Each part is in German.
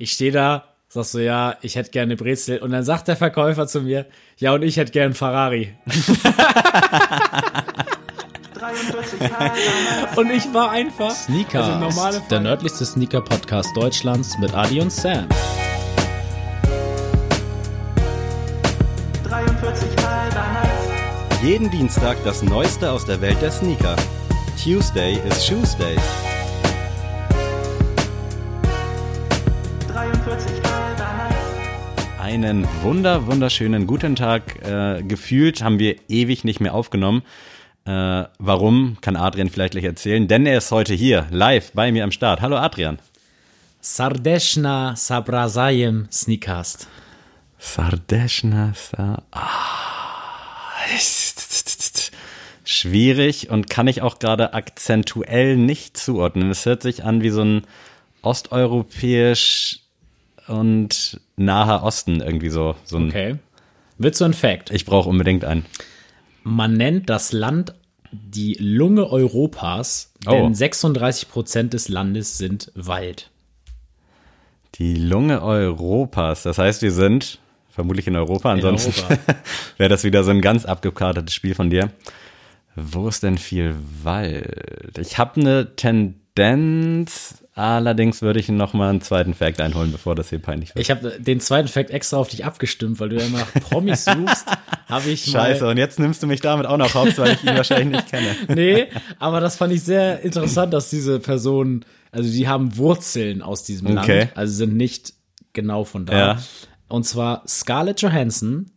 Ich stehe da, sagst du, ja, ich hätte gerne Brezel. Und dann sagt der Verkäufer zu mir, ja, und ich hätte gern Ferrari. und ich war einfach Sneaker, also der nördlichste Sneaker-Podcast Deutschlands mit Adi und Sam. 43 Mal. Jeden Dienstag das Neueste aus der Welt der Sneaker. Tuesday is Shoesday. 43 Einen wunder, wunderschönen guten Tag. Äh, gefühlt haben wir ewig nicht mehr aufgenommen. Äh, warum, kann Adrian vielleicht gleich erzählen, denn er ist heute hier, live bei mir am Start. Hallo Adrian. Sardeshna Sabrazajem Sneakast. Sardeshna Sa ah. Schwierig und kann ich auch gerade akzentuell nicht zuordnen. Es hört sich an wie so ein osteuropäisch und naher Osten irgendwie so. so ein, Okay. Willst du ein Fact? Ich brauche unbedingt einen. Man nennt das Land die Lunge Europas, Oh. denn 36 Prozent des Landes sind Wald. Die Lunge Europas. Das heißt, wir sind vermutlich in Europa. Ansonsten wäre das wieder so ein ganz abgekartetes Spiel von dir. Wo ist denn viel Wald? Ich habe eine Tendenz. Allerdings würde ich noch mal einen zweiten Fact einholen, bevor das hier peinlich wird. Ich habe den zweiten Fact extra auf dich abgestimmt, weil du ja immer nach Promis suchst. Habe ich Scheiße, und jetzt nimmst du mich damit auch noch raus, weil ich ihn wahrscheinlich nicht kenne. Nee, aber das fand ich sehr interessant, dass diese Personen, also die haben Wurzeln aus diesem Okay. Land, also sind nicht genau von da. Ja. Und zwar Scarlett Johansson,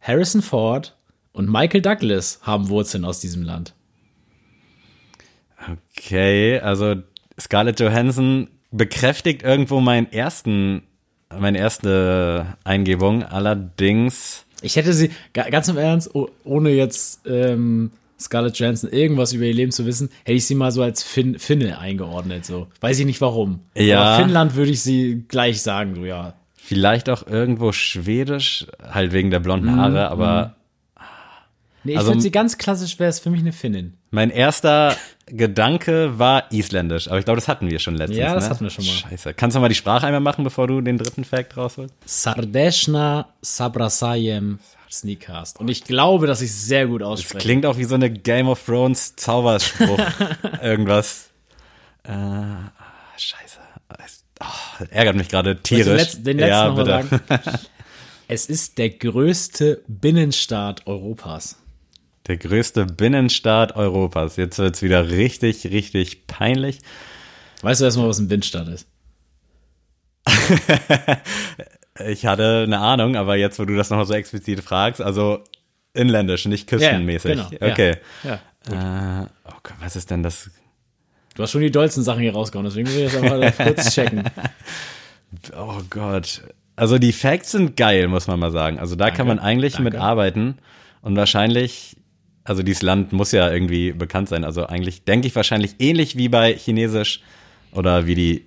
Harrison Ford und Michael Douglas haben Wurzeln aus diesem Land. Okay, also Scarlett Johansson bekräftigt irgendwo meinen ersten, meine erste Eingebung. Allerdings, Ich hätte sie, ga- ganz im Ernst, oh- ohne jetzt ähm, Scarlett Johansson irgendwas über ihr Leben zu wissen, hätte ich sie mal so als fin Finne eingeordnet. So. Weiß ich nicht warum. Ja. Aber Finnland würde ich sie gleich sagen, so ja. vielleicht auch irgendwo schwedisch, halt wegen der blonden Haare, aber Nee, ich Also- finde sie ganz klassisch, wäre es für mich eine Finnin. mein erster Gedanke war isländisch. Aber ich glaube, das hatten wir schon letztens. Ja, das ne? hatten wir schon mal. Scheiße. Kannst du mal die Sprache einmal machen, bevor du den dritten Fact rausholst? Sardeshna Sabrasayem Sneakcast. Und ich glaube, dass ich es sehr gut Das ausspreche. klingt auch wie so eine Game of Thrones Zauberspruch. Irgendwas. Äh, scheiße. Oh, ärgert mich gerade ich den, tierisch. letzten, den letzten ja, bitte. sagen. Es ist der größte Binnenstaat Europas. Der größte Binnenstaat Europas. Jetzt wird's wieder richtig, richtig peinlich. Weißt du erstmal, was ein Binnenstaat ist? Ich hatte eine Ahnung, aber jetzt, wo du das nochmal so explizit fragst, also inländisch, nicht küstenmäßig. genau, ja. okay. Ja. Äh, oh Gott, was ist denn das? Du hast schon die dollsten Sachen hier rausgehauen, deswegen will ich jetzt einfach kurz checken. Oh Gott. Also die Facts sind geil, muss man mal sagen. Also da kann man eigentlich danke. mit arbeiten und wahrscheinlich, also dieses Land muss ja irgendwie bekannt sein. Also eigentlich denke ich wahrscheinlich ähnlich wie bei Chinesisch oder wie die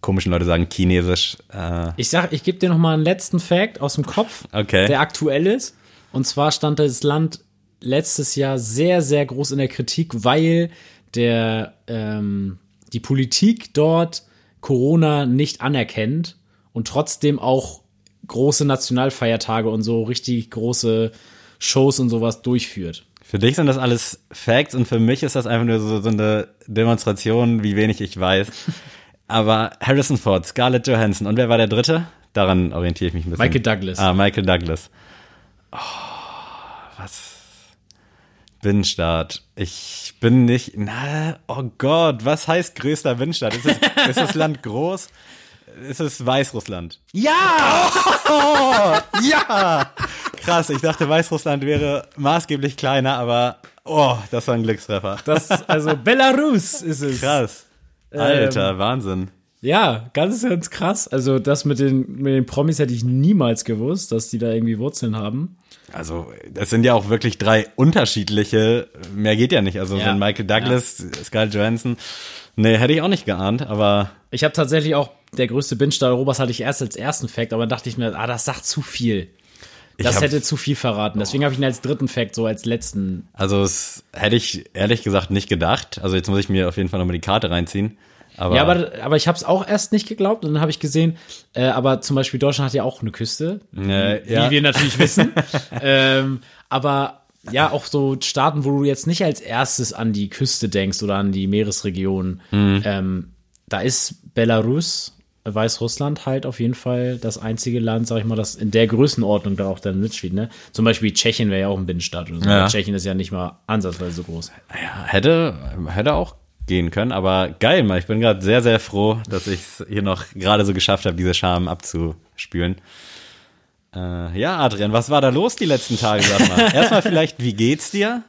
komischen Leute sagen Chinesisch. Äh, Ich sag, ich gebe dir noch mal einen letzten Fact aus dem Kopf, Okay. der aktuell ist. Und zwar stand das Land letztes Jahr sehr, sehr groß in der Kritik, weil der ähm, die Politik dort Corona nicht anerkennt und trotzdem auch große Nationalfeiertage und so richtig große Shows und sowas durchführt. Für dich sind das alles Facts und für mich ist das einfach nur so, so eine Demonstration, wie wenig ich weiß. Aber Harrison Ford, Scarlett Johansson und wer war der dritte? Daran orientiere ich mich ein bisschen. Michael Douglas. Ah, Michael Douglas. Oh, was? Binnenstaat. Ich bin nicht. Na, oh Gott, was heißt größter Binnenstaat? Ist, es, ist das Land groß? Ist es Weißrussland? Ja! Ja! Krass, ich dachte, Weißrussland wäre maßgeblich kleiner, aber oh, das war ein Glückstreffer. Das, also Belarus ist es. Krass. Ähm, Alter, Wahnsinn. Ja, ganz, ganz krass. Also das mit den, mit den Promis hätte ich niemals gewusst, dass die da irgendwie Wurzeln haben. Also, das sind ja auch wirklich drei unterschiedliche, mehr geht ja nicht. Also, Ja. so ein Michael Douglas, Scarlett Johansson, nee, hätte ich auch nicht geahnt, aber Ich habe tatsächlich auch, der größte Binnenstaat Europas hatte ich erst als ersten Fact, aber dann dachte ich mir, ah, das sagt zu viel. Das hab- hätte zu viel verraten. Deswegen habe ich ihn als dritten Fact so als letzten. Also, es hätte ich ehrlich gesagt nicht gedacht. Also, jetzt muss ich mir auf jeden Fall nochmal die Karte reinziehen. Aber, ja, aber, aber ich habe es auch erst nicht geglaubt und dann habe ich gesehen, äh, aber zum Beispiel Deutschland hat ja auch eine Küste, Äh, ja. wie wir natürlich wissen. ähm, aber ja, auch so Staaten, wo du jetzt nicht als erstes an die Küste denkst oder an die Meeresregion. Mhm. Ähm, da ist Belarus, Weißrussland halt auf jeden Fall das einzige Land, sag ich mal, das in der Größenordnung da auch dann mitspielt. Ne? Zum Beispiel Tschechien wäre ja auch ein Binnenstaat oder so. Ja. Tschechien ist ja nicht mal ansatzweise so groß. Ja, hätte, hätte auch gehen können, aber geil, Mann. Ich bin gerade sehr, sehr froh, dass ich es hier noch gerade so geschafft habe, diese Scham abzuspülen. Äh, ja, Adrian, was war da los die letzten Tage, sag mal? Erstmal vielleicht, wie geht's dir?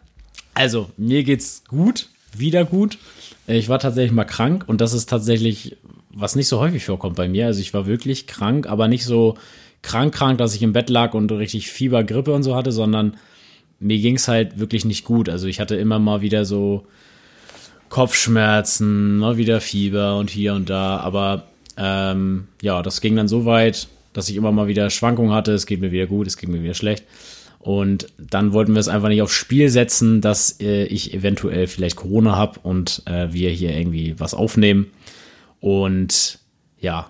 Also, mir geht's gut, wieder gut. Ich war tatsächlich mal krank und das ist tatsächlich, was nicht so häufig vorkommt bei mir. Also ich war wirklich krank, aber nicht so krank, krank, dass ich im Bett lag und richtig Fieber, Grippe und so hatte, sondern mir ging's halt wirklich nicht gut. Also ich hatte immer mal wieder so Kopfschmerzen, mal wieder Fieber und hier und da. Aber ähm, ja, das ging dann so weit, dass ich immer mal wieder Schwankungen hatte. Es geht mir wieder gut, es geht mir wieder schlecht. Und dann wollten wir es einfach nicht aufs Spiel setzen, dass äh, ich eventuell vielleicht Corona habe und äh, wir hier irgendwie was aufnehmen. Und ja,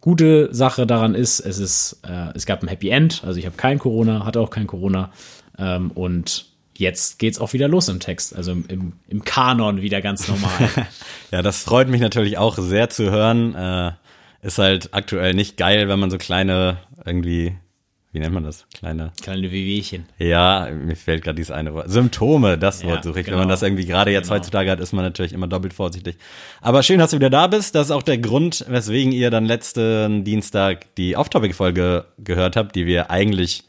gute Sache daran ist, es ist, äh, es gab ein Happy End. Also ich habe kein Corona, hatte auch kein Corona. Ähm, und jetzt geht's auch wieder los im Text, also im, im, im Kanon wieder ganz normal. Ja, das freut mich natürlich auch sehr zu hören. Äh, ist halt aktuell nicht geil, wenn man so kleine irgendwie, wie nennt man das? Kleine Kleine Wehwehchen. Ja, mir fällt gerade dieses eine Wort. Symptome, das Ja, Wort suche ich. genau. Wenn man das irgendwie gerade jetzt Genau. heutzutage hat, ist man natürlich immer doppelt vorsichtig. Aber schön, dass du wieder da bist. Das ist auch der Grund, weswegen ihr dann letzten Dienstag die Off-Topic-Folge gehört habt, die wir eigentlich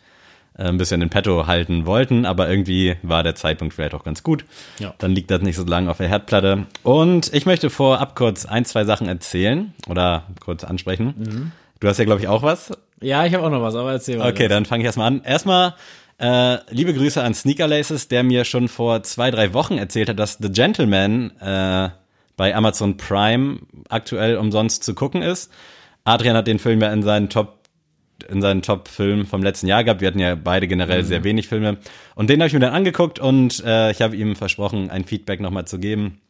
äh, ein bisschen in petto halten wollten, aber irgendwie war der Zeitpunkt vielleicht auch ganz gut. Ja. Dann liegt das nicht so lange auf der Herdplatte. Und ich möchte vorab kurz ein, zwei Sachen erzählen oder kurz ansprechen. Mhm. Du hast ja, glaube ich, auch was. Ja, ich habe auch noch was, aber erzähl mal. Okay, dann fange ich erstmal an. Erstmal äh, liebe Grüße an Sneaker Laces, der mir schon vor zwei, drei Wochen erzählt hat, dass The Gentleman äh, bei Amazon Prime aktuell umsonst zu gucken ist. Adrian hat den Film ja in seinen Top in seinen Top-Film vom letzten Jahr gehabt. Wir hatten ja beide generell sehr wenig Filme. Und den habe ich mir dann angeguckt und äh, ich habe ihm versprochen, ein Feedback nochmal zu geben.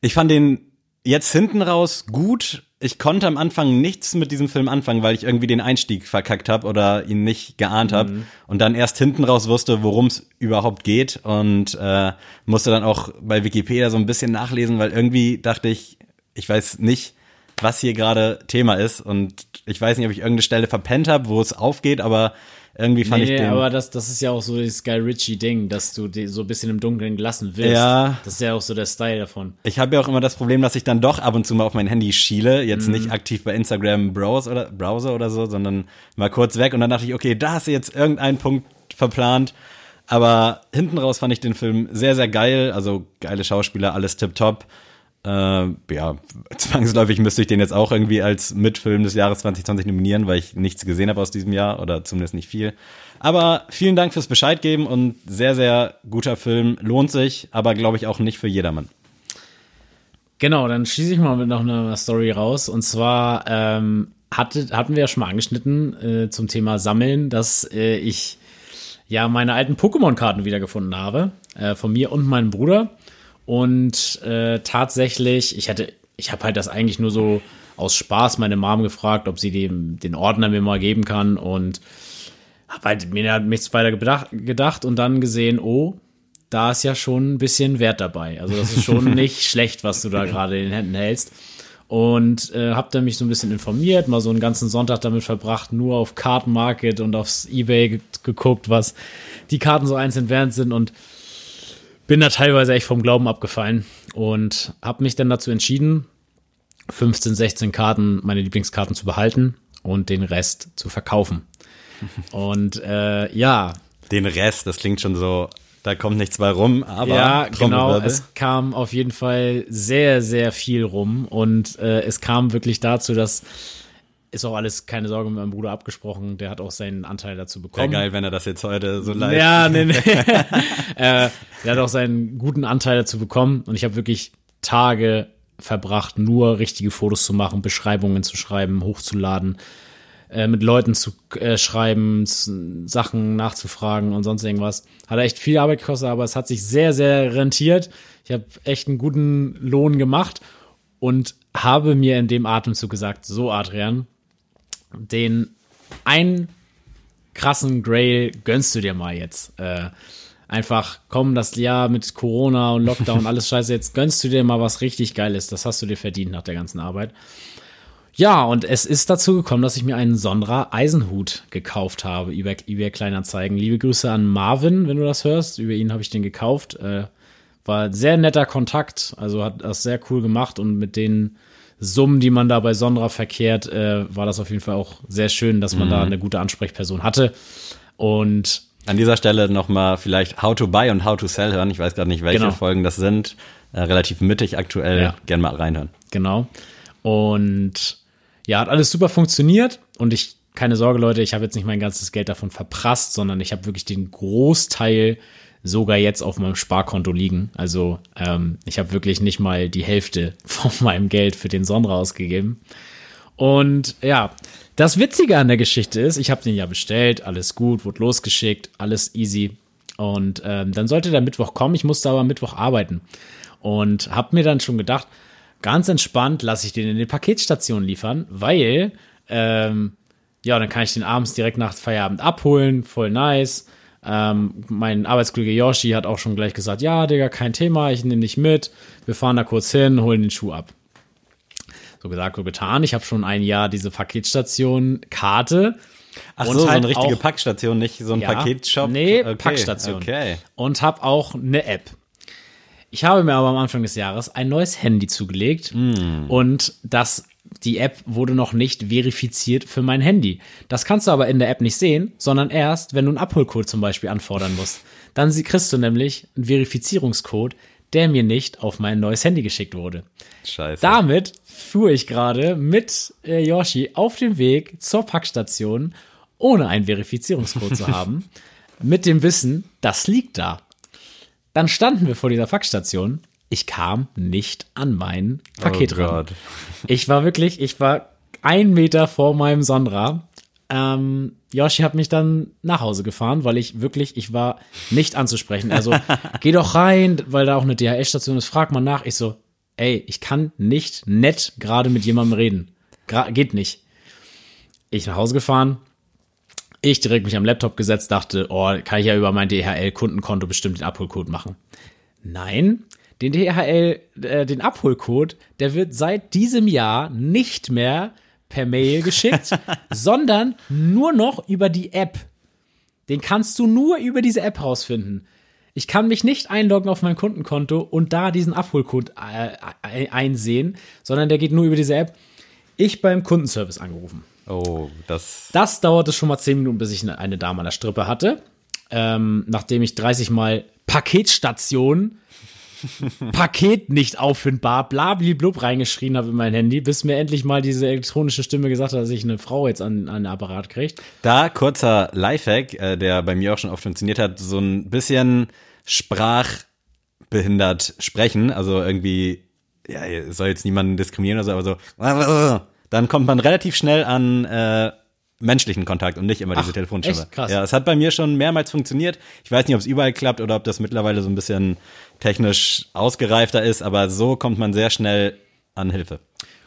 Ich fand den jetzt hinten raus gut. Ich konnte am Anfang nichts mit diesem Film anfangen, weil ich irgendwie den Einstieg verkackt habe oder ihn nicht geahnt habe und dann erst hinten raus wusste, worum es überhaupt geht und äh, musste dann auch bei Wikipedia so ein bisschen nachlesen, weil irgendwie dachte ich, ich weiß nicht, was hier gerade Thema ist und ich weiß nicht, ob ich irgendeine Stelle verpennt habe, wo es aufgeht, aber irgendwie fand Nee, ich den aber das, das ist ja auch so das Guy Ritchie-Ding, dass du die so ein bisschen im Dunkeln gelassen willst. Ja. Das ist ja auch so der Style davon. Ich habe ja auch immer das Problem, dass ich dann doch ab und zu mal auf mein Handy schiele, jetzt Mhm. nicht aktiv bei Instagram Browse oder Browser oder so, sondern mal kurz weg und dann dachte ich, okay, da hast du jetzt irgendeinen Punkt verplant. Aber hinten raus fand ich den Film sehr, sehr geil. Also geile Schauspieler, alles tipptopp. Äh, ja, zwangsläufig müsste ich den jetzt auch irgendwie als Mitfilm des Jahres 2020 nominieren, weil ich nichts gesehen habe aus diesem Jahr oder zumindest nicht viel. Aber vielen Dank fürs Bescheid geben und sehr, sehr guter Film. Lohnt sich, aber glaube ich auch nicht für jedermann. Genau, dann schieße ich mal mit noch einer Story raus. Und zwar ähm, hatte, hatten wir ja schon mal angeschnitten äh, zum Thema Sammeln, dass äh, ich ja meine alten Pokémon-Karten wiedergefunden habe. Äh, von mir und meinem Bruder. Und äh, tatsächlich, ich hatte, ich habe halt das eigentlich nur so aus Spaß meine Mom gefragt, ob sie dem, den Ordner mir mal geben kann. Und habe halt mir halt nichts weiter gedacht, gedacht und dann gesehen, oh, da ist ja schon ein bisschen Wert dabei. Also das ist schon nicht schlecht, was du da gerade in den Händen hältst. Und äh, hab dann mich so ein bisschen informiert, mal so einen ganzen Sonntag damit verbracht, nur auf Card Market und aufs Ebay ge geguckt, was die Karten so einzeln wert sind und bin da teilweise echt vom Glauben abgefallen und hab mich dann dazu entschieden, 15, 16 Karten, meine Lieblingskarten zu behalten und den Rest zu verkaufen. Und äh, ja, Den Rest, das klingt schon so, da kommt nichts bei rum, aber ja, genau. Es kam auf jeden Fall sehr, sehr viel rum und äh, es kam wirklich dazu, dass ist auch alles, keine Sorge, mit meinem Bruder abgesprochen. Der hat auch seinen Anteil dazu Wäre bekommen. geil, wenn er das jetzt heute so live. Ja, nee, nee. äh, der hat auch seinen guten Anteil dazu bekommen und ich habe wirklich Tage verbracht, nur richtige Fotos zu machen, Beschreibungen zu schreiben, hochzuladen, äh, mit Leuten zu äh, schreiben, Sachen nachzufragen und sonst irgendwas. Hat echt viel Arbeit gekostet, aber es hat sich sehr, sehr rentiert. Ich habe echt einen guten Lohn gemacht und habe mir in dem Atemzug gesagt, so Adrian, den einen krassen Grail gönnst du dir mal jetzt. Äh, einfach, komm, das Jahr mit Corona und Lockdown, alles scheiße, jetzt gönnst du dir mal was richtig Geiles. Das hast du dir verdient nach der ganzen Arbeit. Ja, und es ist dazu gekommen, dass ich mir einen Sondra Eisenhut gekauft habe über eBay Kleinanzeigen. Liebe Grüße an Marvin, wenn du das hörst. Über ihn habe ich den gekauft. Äh, war sehr netter Kontakt, also hat das sehr cool gemacht und mit den Summen, die man da bei Sondra verkehrt, äh, war das auf jeden Fall auch sehr schön, dass man da eine gute Ansprechperson hatte. Und An dieser Stelle nochmal vielleicht How to Buy und How to Sell hören. Ich weiß gerade nicht, welche Genau. Folgen das sind. Äh, relativ mittig aktuell. Ja. Gern mal reinhören. Genau. Und ja, hat alles super funktioniert. Und ich, keine Sorge, Leute, ich habe jetzt nicht mein ganzes Geld davon verprasst, sondern ich habe wirklich den Großteil sogar jetzt auf meinem Sparkonto liegen. Also ähm, ich habe wirklich nicht mal die Hälfte von meinem Geld für den Sondra ausgegeben. Und ja, das Witzige an der Geschichte ist, ich habe den ja bestellt, alles gut, wurde losgeschickt, alles easy. Und ähm, dann sollte der Mittwoch kommen, ich musste aber Mittwoch arbeiten. Und habe mir dann schon gedacht, ganz entspannt lasse ich den in die Paketstation liefern, weil, ähm, ja, dann kann ich den abends direkt nach Feierabend abholen, voll nice. Ähm, mein Arbeitskollege Yoshi hat auch schon gleich gesagt, ja, Digga, kein Thema, ich nehme dich mit. Wir fahren da kurz hin, holen den Schuh ab. So gesagt, so getan. Ich habe schon ein Jahr diese Paketstation Karte. Ach Und so, so halt eine richtige auch- Packstation, nicht so ein Ja. Paketshop. Nee, okay. Packstation. Okay. Und habe auch eine App. Ich habe mir aber am Anfang des Jahres ein neues Handy zugelegt Hm. und das, die App wurde noch nicht verifiziert für mein Handy. Das kannst du aber in der App nicht sehen, sondern erst, wenn du einen Abholcode zum Beispiel anfordern musst. Dann kriegst du nämlich einen Verifizierungscode, der mir nicht auf mein neues Handy geschickt wurde. Scheiße. Damit fuhr ich gerade mit äh, Yoshi auf dem Weg zur Packstation, ohne einen Verifizierungscode zu haben, mit dem Wissen, das liegt da. Dann standen wir vor dieser Packstation. Ich kam nicht an mein Paket oh ran. Ich war wirklich, ich war ein Meter vor meinem Sondra. Ähm, Yoshi hat mich dann nach Hause gefahren, weil ich wirklich, ich war nicht anzusprechen. Also, geh doch rein, weil da auch eine DHL-Station ist, frag mal nach. Ich so, ey, ich kann nicht nett gerade mit jemandem reden. Gra geht nicht. Ich nach Hause gefahren, ich direkt mich am Laptop gesetzt, dachte, oh, kann ich ja über mein DHL-Kundenkonto bestimmt den Abholcode machen. Nein, den DHL, äh, den Abholcode, der wird seit diesem Jahr nicht mehr per Mail geschickt, sondern nur noch über die App. Den kannst du nur über diese App rausfinden. Ich kann mich nicht einloggen auf mein Kundenkonto und da diesen Abholcode äh, einsehen, sondern der geht nur über diese App. Ich beim Kundenservice angerufen. Oh, das. Das dauerte schon mal 10 Minuten, bis ich eine- Dame an der Strippe hatte. Ähm, nachdem ich 30 Mal Paketstation, Paket nicht auffindbar, blablablub reingeschrien habe in mein Handy, bis mir endlich mal diese elektronische Stimme gesagt hat, dass ich eine Frau jetzt an, an den Apparat kriegt. Da kurzer Lifehack, äh, der bei mir auch schon oft funktioniert hat, so ein bisschen sprachbehindert sprechen, also irgendwie, ja, soll jetzt niemanden diskriminieren oder so, aber so, dann kommt man relativ schnell an äh, menschlichen Kontakt und nicht immer diese Ach, Telefonstimme. echt? Krass. Ja, es hat bei mir schon mehrmals funktioniert. Ich weiß nicht, ob es überall klappt oder ob das mittlerweile so ein bisschen technisch ausgereifter ist, aber so kommt man sehr schnell an Hilfe.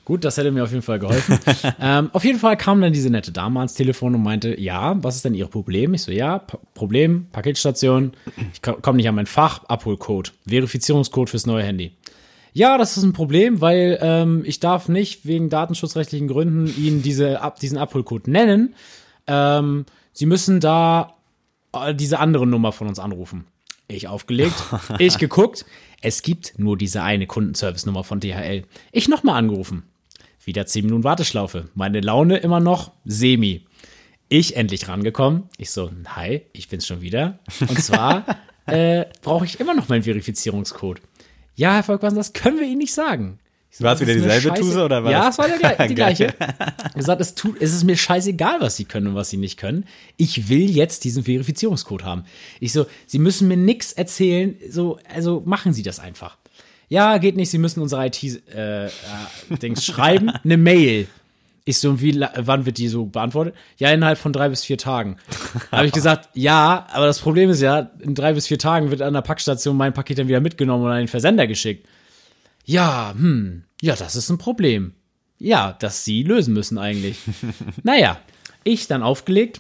Gut, das hätte mir auf jeden Fall geholfen. ähm, auf jeden Fall kam dann diese nette Dame ans Telefon und meinte, ja, was ist denn Ihr Problem? Ich so, ja, P Problem, Paketstation, ich komme nicht an mein Fach, Abholcode, Verifizierungscode fürs neue Handy. Ja, das ist ein Problem, weil ähm, ich darf nicht wegen datenschutzrechtlichen Gründen Ihnen diese, ab, diesen Abholcode nennen. Ähm, Sie müssen da äh, diese andere Nummer von uns anrufen. Ich aufgelegt, ich geguckt. Es gibt nur diese eine Kundenservice-Nummer von DHL. Ich nochmal angerufen. Wieder 10 Minuten Warteschlaufe. Meine Laune immer noch semi. Ich endlich rangekommen. Ich so, hi, ich bin's schon wieder. Und zwar äh, brauche ich immer noch meinen Verifizierungscode. Ja, Herr Volkmann, das können wir Ihnen nicht sagen. So, War es wieder dieselbe Tuse oder was? Ja, es war der, die gleiche. gesagt, es, tut, es ist mir scheißegal, was sie können und was sie nicht können. Ich will jetzt diesen Verifizierungscode haben. Ich so, sie müssen mir nichts erzählen, so, also machen sie das einfach. Ja, geht nicht, sie müssen unsere IT-Dings äh, äh, schreiben, eine Mail. Ich so, und wie, wann wird die so beantwortet? Ja, innerhalb von drei bis vier Tagen. Da habe ich gesagt, ja, aber das Problem ist ja, in drei bis vier Tagen wird an der Packstation mein Paket dann wieder mitgenommen und an den Versender geschickt. Ja, hm, ja, das ist ein Problem. Ja, das sie lösen müssen eigentlich. naja, ich dann aufgelegt.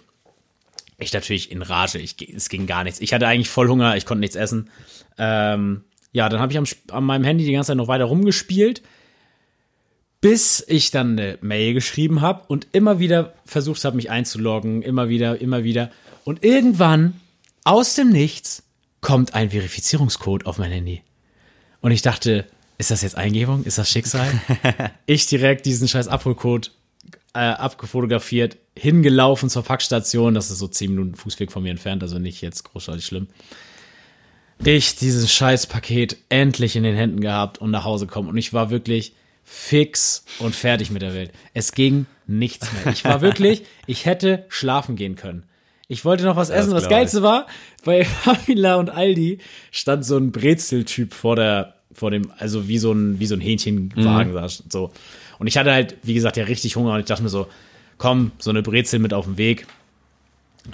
Ich natürlich in Rage, ich, es ging gar nichts. Ich hatte eigentlich voll Hunger, ich konnte nichts essen. Ähm, ja, dann habe ich am, an meinem Handy die ganze Zeit noch weiter rumgespielt, bis ich dann eine Mail geschrieben habe und immer wieder versucht habe, mich einzuloggen, immer wieder, immer wieder. Und irgendwann, aus dem Nichts, kommt ein Verifizierungscode auf mein Handy. Und ich dachte, ist das jetzt Eingebung? Ist das Schicksal? ich direkt diesen scheiß Abholcode äh, abgefotografiert, hingelaufen zur Packstation. Das ist so 10 Minuten Fußweg von mir entfernt, also nicht jetzt großartig schlimm. Ich dieses scheiß Paket endlich in den Händen gehabt und nach Hause kommen. Und ich war wirklich fix und fertig mit der Welt. Es ging nichts mehr. Ich war wirklich, ich hätte schlafen gehen können. Ich wollte noch was essen. Das glaub ich. Geilste war, bei Famila und Aldi stand so ein Brezeltyp vor der, vor dem, also wie so ein, wie so ein Hähnchenwagen, Mhm. so. Und ich hatte halt, wie gesagt, ja richtig Hunger und ich dachte mir so, komm, so eine Brezel mit auf dem Weg.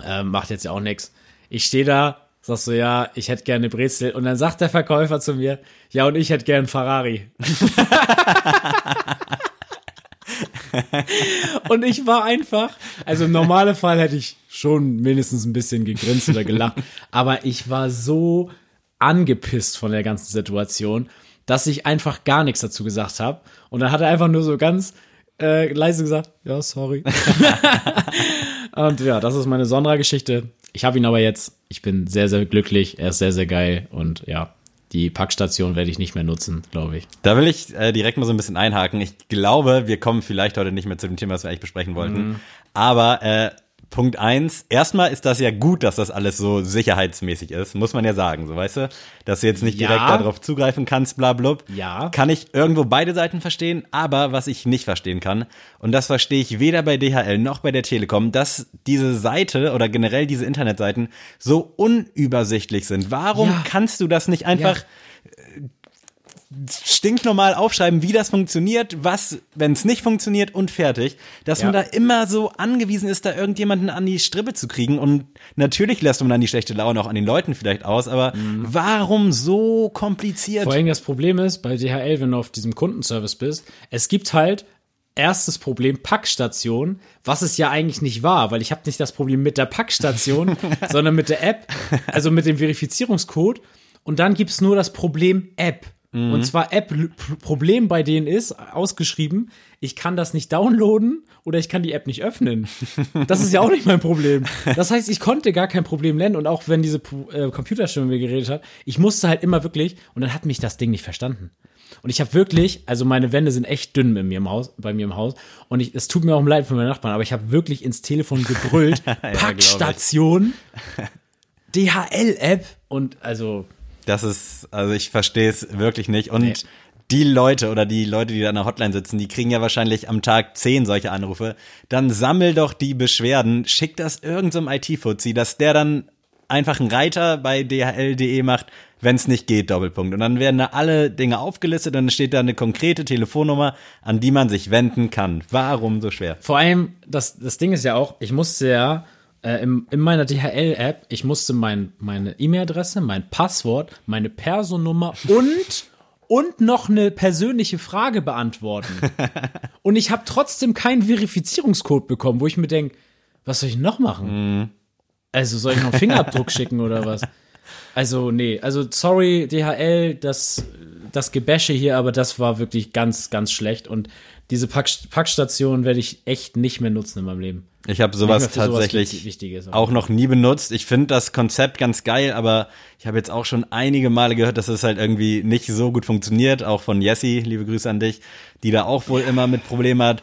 Ähm, macht jetzt ja auch nix. Ich stehe da, sagst so, ja, ich hätte gerne Brezel. Und dann sagt der Verkäufer zu mir, ja, und ich hätte gerne einen Ferrari. und ich war einfach, also im normalen Fall hätte ich schon mindestens ein bisschen gegrinst oder gelacht, aber ich war so angepisst von der ganzen Situation, dass ich einfach gar nichts dazu gesagt habe. Und dann hat er einfach nur so ganz äh, leise gesagt, ja, sorry. Und ja, das ist meine Sondra-Geschichte. Ich habe ihn aber jetzt. Ich bin sehr, sehr glücklich. Er ist sehr, sehr geil. Und ja, die Packstation werde ich nicht mehr nutzen, glaube ich. Da will ich äh, direkt mal so ein bisschen einhaken. Ich glaube, wir kommen vielleicht heute nicht mehr zu dem Thema, was wir eigentlich besprechen wollten. Mhm. Aber äh, Punkt eins, erstmal ist das ja gut, dass das alles so sicherheitsmäßig ist, muss man ja sagen, so weißt du, dass du jetzt nicht Ja. direkt darauf zugreifen kannst, bla blub. Ja. Kann ich irgendwo beide Seiten verstehen, aber was ich nicht verstehen kann, und das verstehe ich weder bei DHL noch bei der Telekom, dass diese Seite oder generell diese Internetseiten so unübersichtlich sind. Warum Ja. kannst du das nicht einfach stinknormal aufschreiben, wie das funktioniert, was, wenn es nicht funktioniert und fertig, dass Ja. man da immer so angewiesen ist, da irgendjemanden an die Strippe zu kriegen und natürlich lässt man dann die schlechte Laune auch an den Leuten vielleicht aus, aber warum so kompliziert? Vor allem das Problem ist, bei DHL, wenn du auf diesem Kundenservice bist, es gibt halt erstes Problem Packstation, was es ja eigentlich nicht war, weil ich habe nicht das Problem mit der Packstation, sondern mit der App, also mit dem Verifizierungscode. Und dann gibt's nur das Problem App. Und zwar App-Problem bei denen ist, ausgeschrieben, ich kann das nicht downloaden oder ich kann die App nicht öffnen. Das ist ja auch nicht mein Problem. Das heißt, ich konnte gar kein Problem lernen und auch wenn diese äh, Computerstimme mir geredet hat, ich musste halt immer wirklich, und dann hat mich das Ding nicht verstanden. Und ich habe wirklich, also meine Wände sind echt dünn bei mir im Haus, bei mir im Haus. Und ich, es tut mir auch leid für meine Nachbarn, aber ich habe wirklich ins Telefon gebrüllt, ich. Packstation, DHL-App und also Das ist, also ich verstehe es wirklich nicht. Und Nee. die Leute oder die Leute, die da an der Hotline sitzen, die kriegen ja wahrscheinlich am Tag zehn solche Anrufe. Dann sammel doch die Beschwerden, schick das irgendeinem IT-Fuzzi, dass der dann einfach einen Reiter bei dhl.de macht, wenn es nicht geht, Doppelpunkt. Und dann werden da alle Dinge aufgelistet und dann steht da eine konkrete Telefonnummer, an die man sich wenden kann. Warum so schwer? Vor allem, das, das Ding ist ja auch, ich musste ja äh, im, in meiner DHL-App, ich musste mein, meine E-Mail-Adresse, mein Passwort, meine Personennummer und, und noch eine persönliche Frage beantworten. und ich habe trotzdem keinen Verifizierungscode bekommen, wo ich mir denke, was soll ich noch machen? Also soll ich noch einen Fingerabdruck schicken oder was? Also, nee, also sorry, DHL, das, das Gebäsche hier, aber das war wirklich ganz, ganz schlecht. Und diese Pack, Packstation werde ich echt nicht mehr nutzen in meinem Leben. Ich habe sowas sowas tatsächlich Wichtiges. auch noch nie benutzt. Ich finde das Konzept ganz geil, aber ich habe jetzt auch schon einige Male gehört, dass es halt irgendwie nicht so gut funktioniert. Auch von Jessie, liebe Grüße an dich, die da auch wohl immer mit Problemen hat.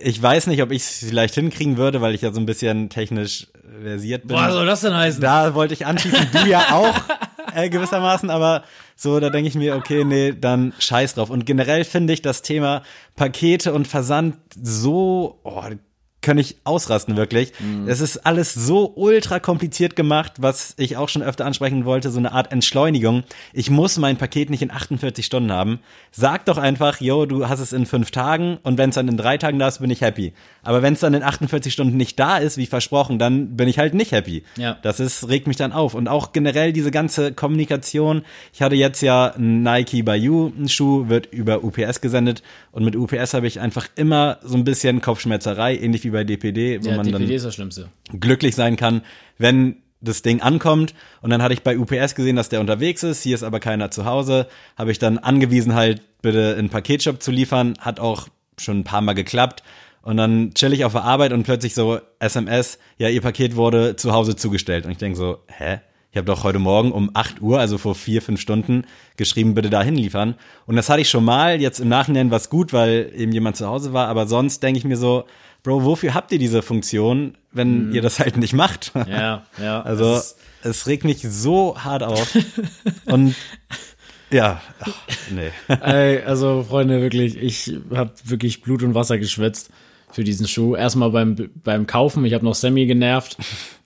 Ich weiß nicht, ob ich es vielleicht hinkriegen würde, weil ich ja so ein bisschen technisch versiert bin. Was soll das denn heißen? Da wollte ich anschließen, du ja auch äh, gewissermaßen, aber so, da denke ich mir, okay, nee, dann scheiß drauf. Und generell finde ich das Thema Pakete und Versand so oh, könnte ich ausrasten, wirklich. Es ist alles so ultra kompliziert gemacht, was ich auch schon öfter ansprechen wollte, so eine Art Entschleunigung. Ich muss mein Paket nicht in 48 Stunden haben. Sag doch einfach, yo, du hast es in fünf Tagen und wenn es dann in drei Tagen da ist, bin ich happy. Aber wenn es dann in 48 Stunden nicht da ist, wie versprochen, dann bin ich halt nicht happy. Ja. Das ist, regt mich dann auf. Und auch generell diese ganze Kommunikation. Ich hatte jetzt ja Nike by You, ein Schuh, wird über UPS gesendet. Und mit UPS habe ich einfach immer so ein bisschen Kopfschmerzerei, ähnlich wie bei DPD, wo Ja, man DPD dann glücklich sein kann, wenn das Ding ankommt. Und dann hatte ich bei UPS gesehen, dass der unterwegs ist. Hier ist aber keiner zu Hause. Habe ich dann angewiesen, halt bitte in Paketshop zu liefern. Hat auch schon ein paar Mal geklappt. Und dann chill ich auf der Arbeit und plötzlich so SMS, ja, ihr Paket wurde zu Hause zugestellt. Und ich denke so, hä? Ich habe doch heute Morgen um 8 Uhr, also vor vier, fünf Stunden, geschrieben, bitte dahin liefern. Und das hatte ich schon mal. Jetzt im Nachhinein was gut, weil eben jemand zu Hause war. Aber sonst denke ich mir so, Bro, wofür habt ihr diese Funktion, wenn ihr das halt nicht macht? Ja, ja. Also ist- es regt mich so hart auf. Und ja, ach, nee. Ey, also Freunde, wirklich, ich habe wirklich Blut und Wasser geschwitzt für diesen Schuh. Erstmal beim, beim Kaufen, ich habe noch Sammy genervt.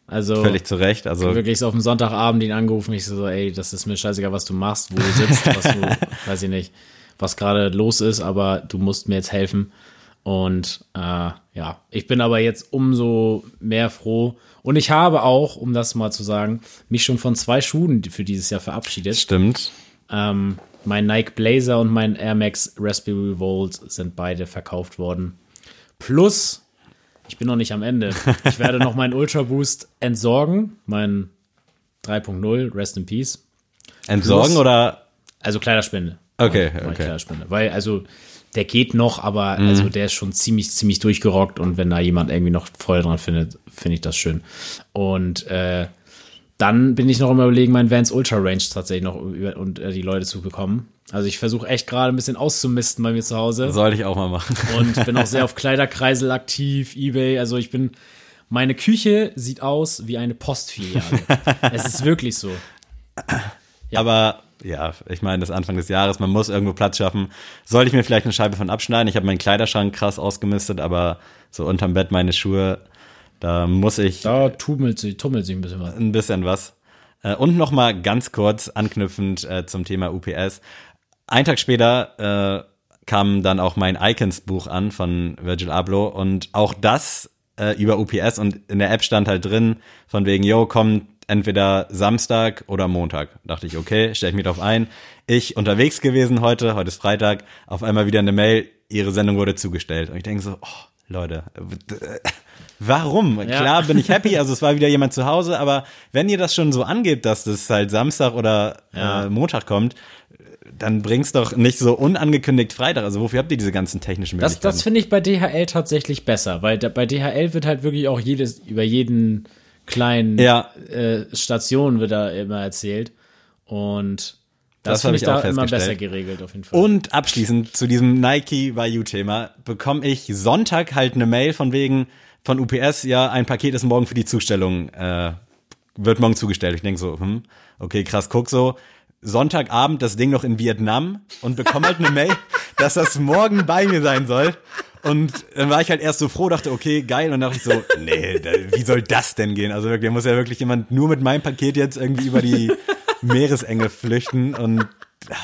Also Völlig zu Recht. Also wirklich so auf dem Sonntagabend ihn angerufen. Ich so, ey, das ist mir scheißegal, was du machst, wo du sitzt, was du, weiß ich nicht, was gerade los ist, aber du musst mir jetzt helfen. Und äh, ja, ich bin aber jetzt umso mehr froh. Und ich habe auch, um das mal zu sagen, mich schon von zwei Schuhen für dieses Jahr verabschiedet. stimmt. Ähm, mein Nike Blazer und mein Air Max Raspberry Volt sind beide verkauft worden. Plus, ich bin noch nicht am Ende. Ich werde noch meinen Ultra Boost entsorgen, mein 3.0, Rest in Peace. Entsorgen Plus- oder Also Kleiderspende. Okay, okay. Kleiderspende. Weil, also, der geht noch, aber also der ist schon ziemlich, ziemlich durchgerockt und wenn da jemand irgendwie noch Freude dran findet, finde ich das schön. Und äh, dann bin ich noch im Überlegen, meinen Vans Ultra Range tatsächlich noch über, und äh, die Leute zu bekommen. Also ich versuche echt gerade ein bisschen auszumisten bei mir zu Hause soll ich auch mal machen? und bin auch sehr auf Kleiderkreisel aktiv, Ebay. Also ich bin, meine Küche sieht aus wie eine Postfiliale. es ist wirklich so. Aber ja, ich meine, das ist Anfang des Jahres, man muss irgendwo Platz schaffen. Sollte ich mir vielleicht eine Scheibe von abschneiden? Ich habe meinen Kleiderschrank krass ausgemistet, aber so unterm Bett meine Schuhe, da muss ich Da tummelt sich, tummelt sich ein bisschen was. ein bisschen was. Äh, Und noch mal ganz kurz anknüpfend äh, zum Thema UPS. Ein Tag später äh, kam dann auch mein Icons-Buch an von Virgil Abloh und auch das äh, über UPS und in der App stand halt drin von wegen, yo, kommt entweder Samstag oder Montag. Dachte ich, okay, stell ich mich drauf ein. Ich unterwegs gewesen heute, heute ist Freitag, auf einmal wieder eine Mail, ihre Sendung wurde zugestellt. Und ich denke so, oh, Leute, äh, warum? Ja. Klar bin ich happy, also es war wieder jemand zu Hause, aber wenn ihr das schon so angebt, dass das halt Samstag oder Ja. äh, Montag kommt, dann bring's doch nicht so unangekündigt Freitag. Also wofür habt ihr diese ganzen technischen Das, Möglichkeiten? das finde ich bei DHL tatsächlich besser, weil da, bei DHL wird halt wirklich auch jedes, über jeden kleinen Ja. äh, Station wird da immer erzählt. Und Das das, hab finde ich auch da immer besser geregelt auf jeden Fall. Und abschließend zu diesem Nike by You Thema bekomme ich Sonntag halt eine Mail von wegen von UPS, ja, ein Paket ist morgen für die Zustellung, äh, wird morgen zugestellt. Ich denke so, hm, okay, krass, guck so. Sonntagabend das Ding noch in Vietnam und bekomme halt eine Mail, dass das morgen bei mir sein soll. Und dann war ich halt erst so froh, dachte, okay, geil. Und dann dachte ich so, nee, da, wie soll das denn gehen? Also wirklich, da muss ja wirklich jemand nur mit meinem Paket jetzt irgendwie über die Meeresenge flüchten. Und ah,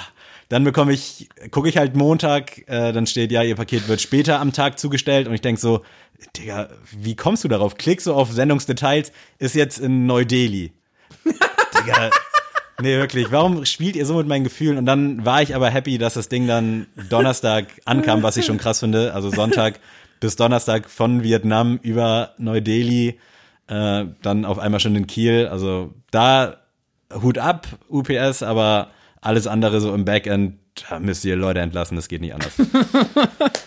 dann bekomme ich, gucke ich halt Montag, äh, dann steht, ja, ihr Paket wird später am Tag zugestellt. Und ich denk so, Digga, wie kommst du darauf? Klick so auf Sendungsdetails, ist jetzt in Neu-Delhi. Digga, nee, wirklich, warum spielt ihr so mit meinen Gefühlen? Und dann war ich aber happy, dass das Ding dann Donnerstag ankam, was ich schon krass finde. Also Sonntag bis Donnerstag von Vietnam über Neu-Delhi, äh, dann auf einmal schon in Kiel. Also da Hut ab, UPS, aber alles andere so im Backend, da müsst ihr Leute entlassen, das geht nicht anders.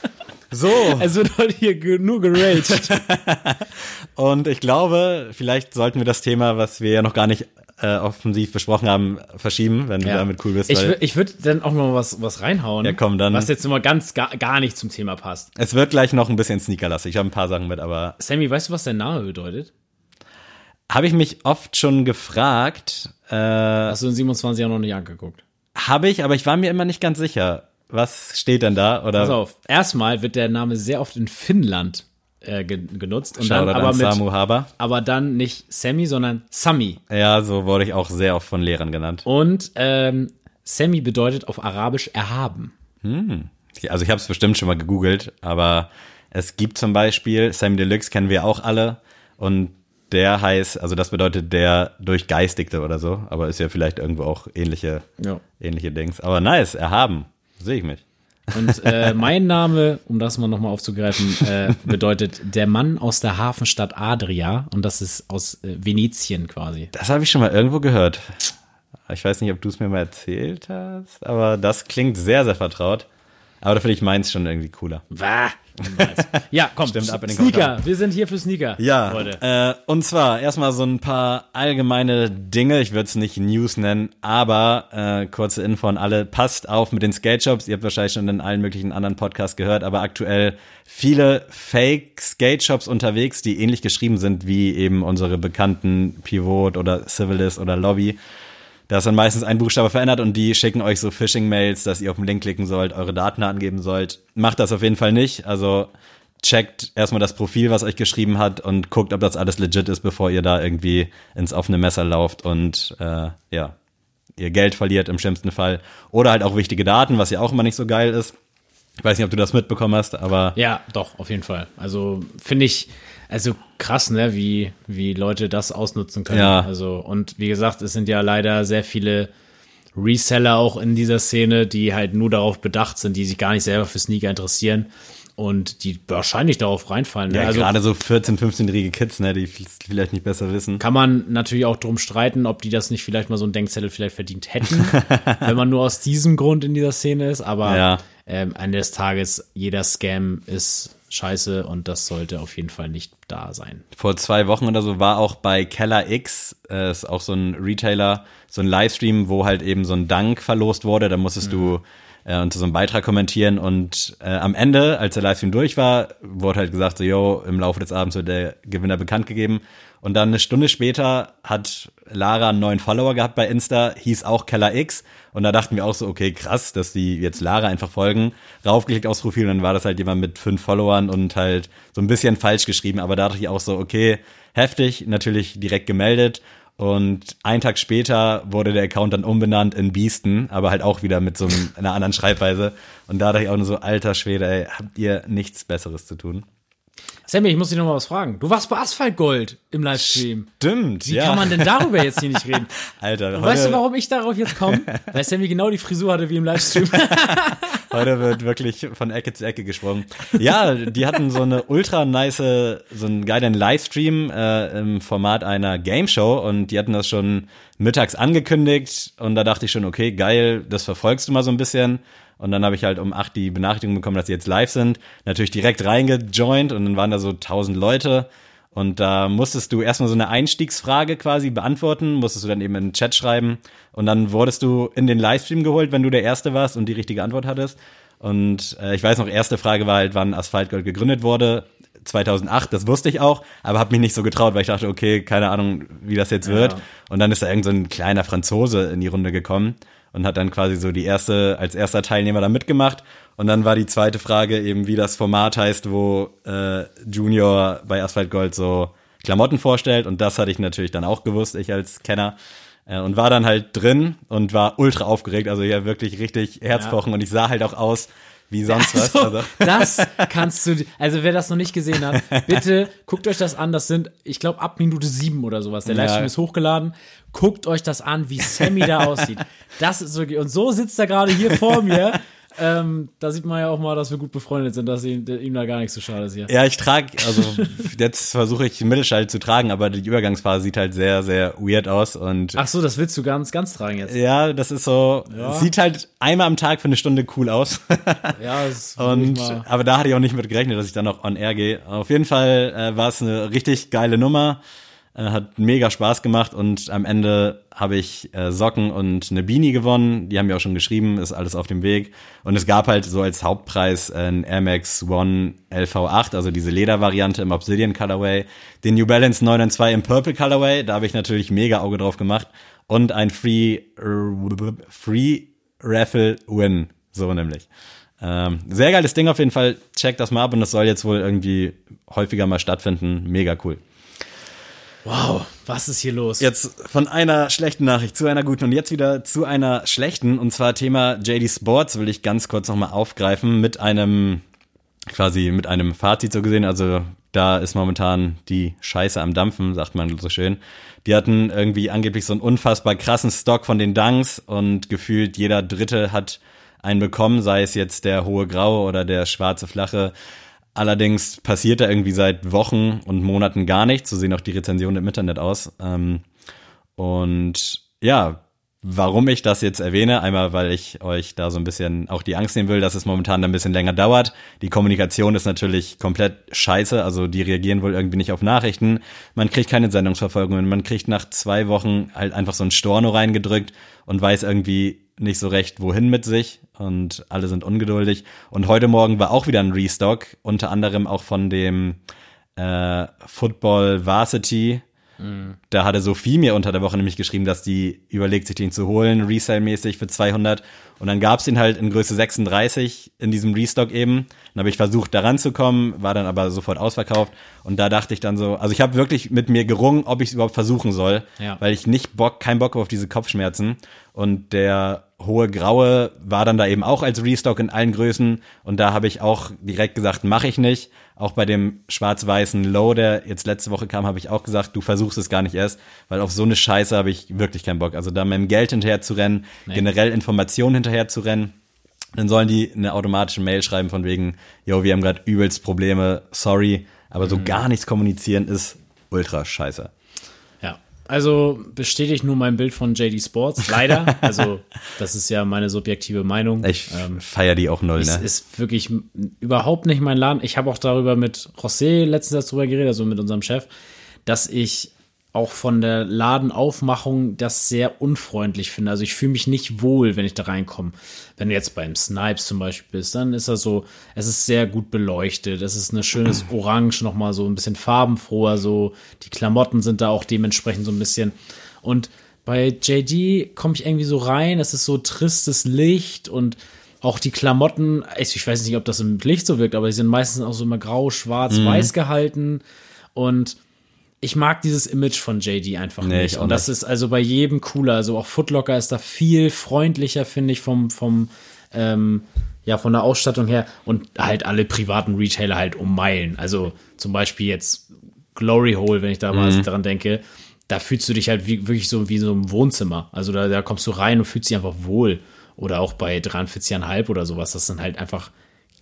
So, es wird heute hier nur geraged. und ich glaube, vielleicht sollten wir das Thema, was wir ja noch gar nicht äh, offensiv besprochen haben, verschieben, wenn du damit cool bist. Ich, ich würde dann auch mal was, was reinhauen. Ja, komm, dann- Was jetzt immer ganz gar, gar nicht zum Thema passt. es wird gleich noch ein bisschen sneakerlastig. Ich habe ein paar Sachen mit, aber Sammy, weißt du, was der Name bedeutet? habe ich mich oft schon gefragt. Äh, Hast du in 27 Jahren noch nicht angeguckt? habe ich, aber ich war mir immer nicht ganz sicher. Was steht denn da? Oder Pass auf. Erstmal wird der Name sehr oft in Finnland äh, ge genutzt. Und Shoutout dann aber mit, Samu Haber. aber dann nicht Sammy, sondern Sami. Ja, so wurde ich auch sehr oft von Lehrern genannt. Und ähm, Sammy bedeutet auf Arabisch erhaben. Also ich habe es bestimmt schon mal gegoogelt, aber es gibt zum Beispiel, Sammy Deluxe kennen wir auch alle und der heißt, also das bedeutet der Durchgeistigte oder so, aber ist ja vielleicht irgendwo auch ähnliche, Ja. ähnliche Dings. Aber nice, erhaben, sehe ich mich. Und äh, mein Name, um das mal nochmal aufzugreifen, äh, bedeutet der Mann aus der Hafenstadt Adria. Und das ist aus äh, Venetien quasi. Das habe ich schon mal irgendwo gehört. Ich weiß nicht, ob du es mir mal erzählt hast, aber das klingt sehr, sehr vertraut. Aber da finde ich meins schon irgendwie cooler. Wah. Ja, komm, Stimmt, ab in den Sneaker. Wir sind hier für Sneaker. Ja, Leute. äh, und zwar erstmal so ein paar allgemeine Dinge. Ich würde es nicht News nennen, aber äh, kurze Info an alle. Passt auf mit den Skate Shops. Ihr habt wahrscheinlich schon in allen möglichen anderen Podcasts gehört, aber aktuell viele Fake Skate Shops unterwegs, die ähnlich geschrieben sind wie eben unsere bekannten Pivot oder Civilist oder Lobby. Da ist dann meistens ein Buchstabe verändert und die schicken euch so Phishing-Mails, dass ihr auf den Link klicken sollt, eure Daten angeben sollt. Macht das auf jeden Fall nicht. Also checkt erstmal das Profil, was euch geschrieben hat und guckt, ob das alles legit ist, bevor ihr da irgendwie ins offene Messer lauft und äh, ja, ihr Geld verliert im schlimmsten Fall. Oder halt auch wichtige Daten, was ja auch immer nicht so geil ist. Ich weiß nicht, ob du das mitbekommen hast, aber Ja, doch, auf jeden Fall. Also finde ich, also krass, ne, wie, wie Leute das ausnutzen können. Ja. Also, und wie gesagt, es sind ja leider sehr viele Reseller auch in dieser Szene, die halt nur darauf bedacht sind, die sich gar nicht selber für Sneaker interessieren und die wahrscheinlich darauf reinfallen. Ne? ja, also gerade so 14-, 15-jährige Kids, ne, die vielleicht nicht besser wissen. kann man natürlich auch drum streiten, ob die das nicht vielleicht mal so ein Denkzettel vielleicht verdient hätten, wenn man nur aus diesem Grund in dieser Szene ist. Aber Ja. Ähm, des Tages, jeder Scam ist scheiße und das sollte auf jeden Fall nicht da sein. vor zwei Wochen oder so war auch bei Keller X, äh, ist auch so ein Retailer, so ein Livestream, wo halt eben so ein Dank verlost wurde. Da musstest du äh, unter so einem Beitrag kommentieren und äh, am Ende, als der Livestream durch war, wurde halt gesagt, so, yo, im Laufe des Abends wird der Gewinner bekannt gegeben. Und dann eine Stunde später hat Lara einen neuen Follower gehabt bei Insta, hieß auch Keller X. Und da dachten wir auch so, okay, krass, dass die jetzt Lara einfach folgen. Raufgeklickt aufs Profil und dann war das halt jemand mit fünf Followern und halt so ein bisschen falsch geschrieben. Aber da dachte ich auch so, okay, heftig, natürlich direkt gemeldet. Und einen Tag später wurde der Account dann umbenannt in Beasten, aber halt auch wieder mit so einer anderen Schreibweise. Und da dachte ich auch nur so, alter Schwede, ey, habt ihr nichts Besseres zu tun? Sammy, ich muss dich noch mal was fragen. Du warst bei Asphalt Gold im Livestream. Stimmt, Wie kann man denn darüber jetzt hier nicht reden? Alter, Und weißt du, warum ich darauf jetzt komme? Weil Sammy genau die Frisur hatte wie im Livestream. heute wird wirklich von Ecke zu Ecke gesprungen. Ja, die hatten so eine ultra nice, so einen geilen Livestream äh, im Format einer Game Show und die hatten das schon mittags angekündigt und da dachte ich schon, okay, geil, das verfolgst du mal so ein bisschen. Und dann habe ich halt um acht die Benachrichtigung bekommen, dass sie jetzt live sind. Natürlich direkt reingejoint und dann waren da so tausend Leute. Und da musstest du erstmal so eine Einstiegsfrage quasi beantworten, musstest du dann eben in den Chat schreiben. Und dann wurdest du in den Livestream geholt, wenn du der Erste warst und die richtige Antwort hattest. Und äh, ich weiß noch, erste Frage war halt, wann Asphaltgold gegründet wurde. 2008, das wusste ich auch, aber habe mich nicht so getraut, weil ich dachte, okay, keine Ahnung, wie das jetzt wird. Und dann ist da irgend so ein kleiner Franzose in die Runde gekommen und hat dann quasi so die erste, als erster Teilnehmer da mitgemacht. Und dann war die zweite Frage eben, wie das Format heißt, wo äh, Junior bei Asphalt Gold so Klamotten vorstellt. Und das hatte ich natürlich dann auch gewusst, ich als Kenner. Äh, und war dann halt drin und war ultra aufgeregt, also ja wirklich richtig Herzpochen. Und ich sah halt auch aus wie sonst was. So, Also, das kannst du, also wer das noch nicht gesehen hat, bitte guckt euch das an. Das sind, ich glaube, ab Minute sieben oder sowas. Der Ja. Livestream ist hochgeladen. Guckt euch das an, wie Sammy da aussieht. Das ist so, und so sitzt er gerade hier vor mir. Ähm, da sieht man ja auch mal, dass wir gut befreundet sind, dass ihm, ihm da gar nichts zu schade ist hier. Ja, ich trage, also jetzt versuche ich Mittelschall zu tragen, aber die Übergangsphase sieht halt sehr, sehr weird aus und Ach so, das willst du ganz, ganz tragen jetzt. ja, das ist so, Ja. sieht halt einmal am Tag für eine Stunde cool aus. Ja, das Und ich mal- aber da hatte ich auch nicht mit gerechnet, dass ich dann noch on air gehe. Auf jeden Fall äh, war es eine richtig geile Nummer. Äh, hat mega Spaß gemacht und am Ende habe ich äh, Socken und eine Beanie gewonnen. Die haben mir auch schon geschrieben, ist alles auf dem Weg. Und es gab halt so als Hauptpreis ein Air Max One LV8, also diese Ledervariante im Obsidian Colorway, den New Balance 992 im Purple Colorway, da habe ich natürlich mega Auge drauf gemacht und ein Free Free Raffle Win, so nämlich. Ähm, sehr geiles Ding auf jeden Fall. Checkt das mal ab und das soll jetzt wohl irgendwie häufiger mal stattfinden. Mega cool. Wow, was ist hier los? Jetzt von einer schlechten Nachricht zu einer guten und jetzt wieder zu einer schlechten. Und zwar Thema JD Sports will ich ganz kurz nochmal aufgreifen mit einem, quasi mit einem Fazit so gesehen. Also da ist momentan die Scheiße am Dampfen, sagt man so schön. Die hatten irgendwie angeblich so einen unfassbar krassen Stock von den Dunks und gefühlt jeder Dritte hat einen bekommen, sei es jetzt der hohe Graue oder der schwarze Flache. Allerdings passiert da irgendwie seit Wochen und Monaten gar nichts. So sehen auch die Rezensionen im Internet aus. Ähm, und ja, warum ich das jetzt erwähne, einmal weil ich euch da so ein bisschen auch die Angst nehmen will, dass es momentan ein bisschen länger dauert. Die Kommunikation ist natürlich komplett scheiße, also die reagieren wohl irgendwie nicht auf Nachrichten. Man kriegt keine Sendungsverfolgungen, man kriegt nach zwei Wochen halt einfach so ein Storno reingedrückt und weiß irgendwie nicht so recht wohin mit sich und alle sind ungeduldig. Und heute Morgen war auch wieder ein Restock, unter anderem auch von dem äh, Football Varsity da hatte Sophie mir unter der Woche nämlich geschrieben, dass die überlegt, sich den zu holen, Resale-mäßig für 200. Und dann gab's den halt in Größe 36 in diesem Restock eben. Dann habe ich versucht, da ranzukommen, war dann aber sofort ausverkauft. Und da dachte ich dann so, also ich habe wirklich mit mir gerungen, ob ich es überhaupt versuchen soll, Ja. weil ich nicht Bock, kein Bock auf diese Kopfschmerzen. Und der hohe Graue war dann da eben auch als Restock in allen Größen. Und da habe ich auch direkt gesagt, mache ich nicht. Auch bei dem schwarz-weißen Low, der jetzt letzte Woche kam, habe ich auch gesagt, du versuchst es gar nicht erst, weil auf so eine Scheiße habe ich wirklich keinen Bock. Also da mit dem Geld hinterher zu rennen, generell Informationen hinterher zu rennen, dann sollen die eine automatische Mail schreiben von wegen, yo, wir haben gerade übelst Probleme, sorry, aber Mhm. so gar nichts kommunizieren ist ultra scheiße. Also bestätigt nur mein Bild von JD Sports, leider. also, das ist ja meine subjektive Meinung. Ich ähm, feier die auch null, ne? ist wirklich überhaupt nicht mein Laden. Ich habe auch darüber mit José letztens darüber geredet, also mit unserem Chef, dass ich auch von der Ladenaufmachung das sehr unfreundlich finde. Also ich fühle mich nicht wohl, wenn ich da reinkomme. Wenn du jetzt beim Snipes zum Beispiel bist, dann ist das so, es ist sehr gut beleuchtet. Es ist ein schönes Orange, nochmal so ein bisschen farbenfroher, so die Klamotten sind da auch dementsprechend so ein bisschen. Und bei JD komme ich irgendwie so rein, es ist so tristes Licht und auch die Klamotten, ich ich weiß nicht, ob das im Licht so wirkt, aber die sind meistens auch so immer grau, schwarz, Mhm. weiß gehalten. Und ich mag dieses Image von JD einfach Nee, nicht. Und das ist also bei jedem cooler. Also auch Footlocker ist da viel freundlicher, finde ich, vom, vom, ähm, ja, von der Ausstattung her. Und halt alle privaten Retailer halt um Meilen. Also zum Beispiel jetzt Glory Hole, wenn ich da Mhm. mal daran denke. Da fühlst du dich halt wie, wirklich so wie so im Wohnzimmer. Also da, da kommst du rein und fühlst dich einfach wohl. Oder auch bei 43,5 oder sowas. Das sind halt einfach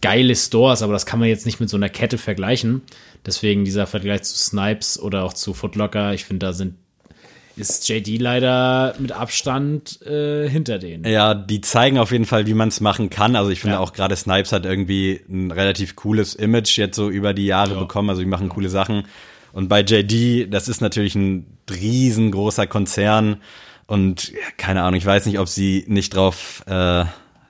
geile Stores, aber das kann man jetzt nicht mit so einer Kette vergleichen. Deswegen dieser Vergleich zu Snipes oder auch zu Footlocker, ich finde, da sind ist JD leider mit Abstand äh, hinter denen. Ja, die zeigen auf jeden Fall, wie man es machen kann. Also ich finde Ja. auch gerade Snipes hat irgendwie ein relativ cooles Image jetzt so über die Jahre Ja. bekommen. Also die machen coole Sachen. Und bei JD, das ist natürlich ein riesengroßer Konzern. Und ja, keine Ahnung, ich weiß nicht, ob sie nicht drauf, äh,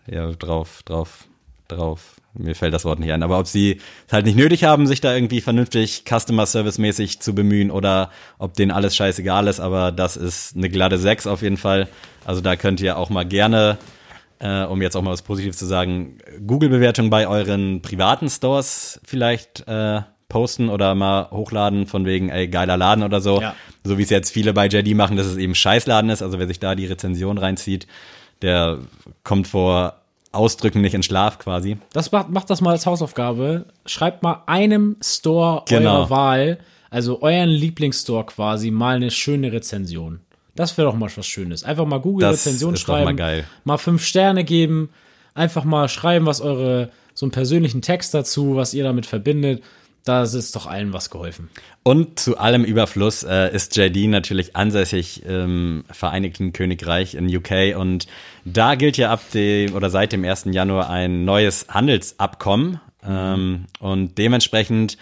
ja, drauf, drauf, drauf, mir fällt das Wort nicht ein, aber ob sie es halt nicht nötig haben, sich da irgendwie vernünftig Customer Service mäßig zu bemühen oder ob denen alles scheißegal ist, aber das ist eine glatte 6 auf jeden Fall. Also da könnt ihr auch mal gerne, äh, um jetzt auch mal was Positives zu sagen, Google-Bewertungen bei euren privaten Stores vielleicht äh, posten oder mal hochladen von wegen, ey, geiler Laden oder so. Ja. So wie es jetzt viele bei JD machen, dass es eben Scheißladen ist. Also wer sich da die Rezension reinzieht, der kommt vor Ausdrücken nicht in Schlaf quasi. Das macht, macht das mal als Hausaufgabe. Schreibt mal einem Store Genau. eurer Wahl, also euren Lieblingsstore quasi, mal eine schöne Rezension. Das wäre doch mal was Schönes. Einfach mal Google Das Rezension schreiben, mal geil. mal fünf Sterne geben, einfach mal schreiben, was eure so einen persönlichen Text dazu, was ihr damit verbindet. Da ist doch allen was geholfen. Und zu allem Überfluss äh, ist JD natürlich ansässig im Vereinigten Königreich in UK und da gilt ja ab dem oder seit dem 1. Januar ein neues Handelsabkommen ähm, und dementsprechend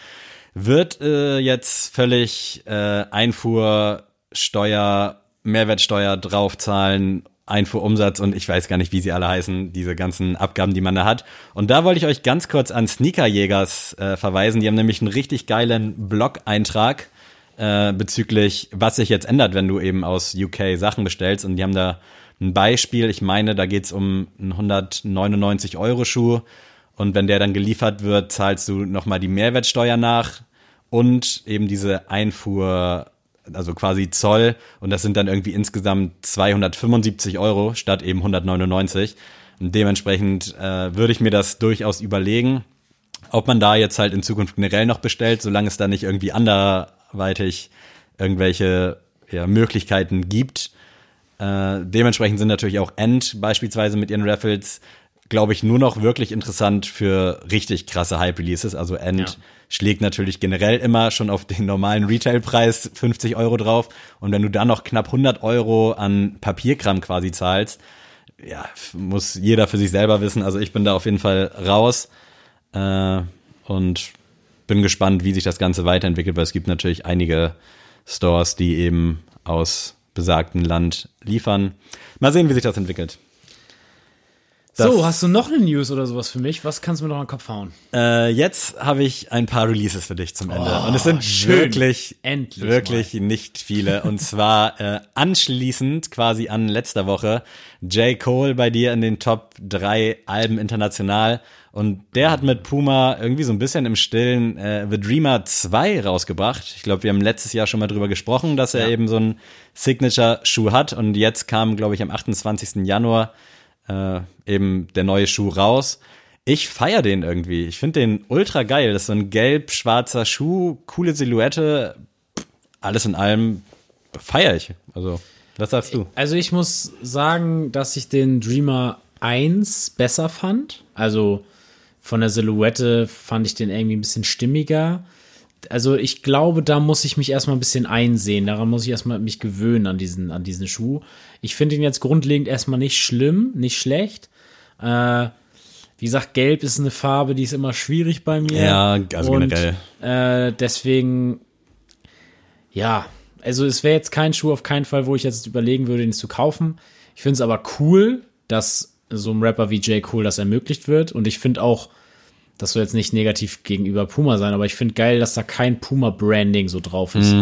wird äh, jetzt völlig äh, Einfuhrsteuer, Mehrwertsteuer draufzahlen, Einfuhrumsatz und ich weiß gar nicht, wie sie alle heißen, diese ganzen Abgaben, die man da hat. Und da wollte ich euch ganz kurz an Sneakerjägers äh, verweisen. Die haben nämlich einen richtig geilen Blog-Eintrag äh, bezüglich, was sich jetzt ändert, wenn du eben aus UK Sachen bestellst. Und die haben da ein Beispiel. Ich meine, da geht's um einen 199 Euro Schuh. Und wenn der dann geliefert wird, zahlst du nochmal die Mehrwertsteuer nach und eben diese Einfuhr, also quasi Zoll. Und das sind dann irgendwie insgesamt 275 Euro statt eben 199. Und dementsprechend äh, würde ich mir das durchaus überlegen, ob man da jetzt halt in Zukunft generell noch bestellt, solange es da nicht irgendwie anderweitig irgendwelche ja, Möglichkeiten gibt. Äh, dementsprechend sind natürlich auch End beispielsweise mit ihren Raffles, glaube ich, nur noch wirklich interessant für richtig krasse Hype-Releases. Also End Ja. Schlägt natürlich generell immer schon auf den normalen Retailpreis 50 Euro drauf. Und wenn du dann noch knapp 100 Euro an Papierkram quasi zahlst, ja, muss jeder für sich selber wissen. Also ich bin da auf jeden Fall raus äh, und bin gespannt, wie sich das Ganze weiterentwickelt, weil es gibt natürlich einige Stores, die eben aus besagtem Land liefern. Mal sehen, wie sich das entwickelt. So, hast du noch eine News oder sowas für mich? Was kannst du mir noch an den Kopf hauen? Äh, jetzt habe ich ein paar Releases für dich zum Ende. Oh, und es sind schön. wirklich, Endlich wirklich nicht viele. Und zwar äh, anschließend quasi an letzter Woche J. Cole bei dir in den Top 3 Alben international. Und der hat mit Puma irgendwie so ein bisschen im Stillen äh, The Dreamer 2 rausgebracht. Ich glaube, wir haben letztes Jahr schon mal drüber gesprochen, dass er Ja. eben so einen Signature-Schuh hat. Und jetzt kam, glaube ich, am 28. Januar äh, eben der neue Schuh raus. Ich feier den irgendwie. Ich finde den ultra geil. Das ist so ein gelb-schwarzer Schuh, coole Silhouette. Alles in allem feier ich. Also, was sagst du? Also ich muss sagen, dass ich den Dreamer 1 besser fand. Also von der Silhouette fand ich den irgendwie ein bisschen stimmiger. Also ich glaube, da muss ich mich erstmal ein bisschen einsehen. Daran muss ich erstmal mich gewöhnen an diesen, an diesen Schuh. Ich finde ihn jetzt grundlegend erstmal nicht schlimm, nicht schlecht. Äh, wie gesagt, Gelb ist eine Farbe, die ist immer schwierig bei mir. Ja, also Und, generell. Äh, deswegen, ja, also es wäre jetzt kein Schuh auf keinen Fall, wo ich jetzt überlegen würde, ihn zu kaufen. Ich finde es aber cool, dass so einem Rapper wie J. Cole das ermöglicht wird. Und ich finde auch, das soll jetzt nicht negativ gegenüber Puma sein, aber ich finde geil, dass da kein Puma-Branding so drauf ist.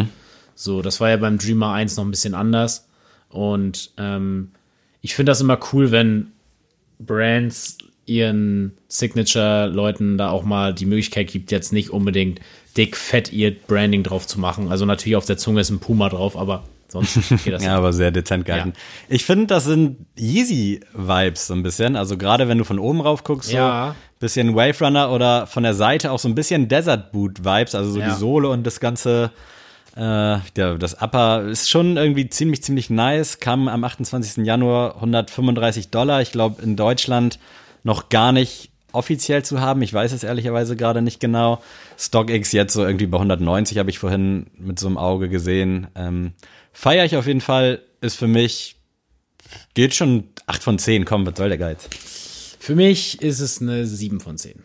So, das war ja beim Dreamer 1 noch ein bisschen anders. Und ähm, ich finde das immer cool, wenn Brands ihren Signature-Leuten da auch mal die Möglichkeit gibt, jetzt nicht unbedingt dick, fett ihr Branding drauf zu machen. Also natürlich auf der Zunge ist ein Puma drauf, aber sonst geht das Ja, aber sehr dezent gehalten. Ich finde, das sind Yeezy-Vibes so ein bisschen. Also gerade wenn du von oben rauf guckst, so Ja. bisschen Wave Runner oder von der Seite auch so ein bisschen Desert Boot Vibes, also so Ja. die Sohle und das ganze, äh, ja, das Upper ist schon irgendwie ziemlich, ziemlich nice. Kam am 28. Januar 135 Dollar. Ich glaube, in Deutschland noch gar nicht offiziell zu haben. Ich weiß es ehrlicherweise gerade nicht genau. StockX jetzt so irgendwie bei 190 habe ich vorhin mit so einem Auge gesehen. Ähm, Feier ich auf jeden Fall, ist für mich, geht schon 8 von 10, komm, was soll der Geiz? Für mich ist es eine 7 von 10.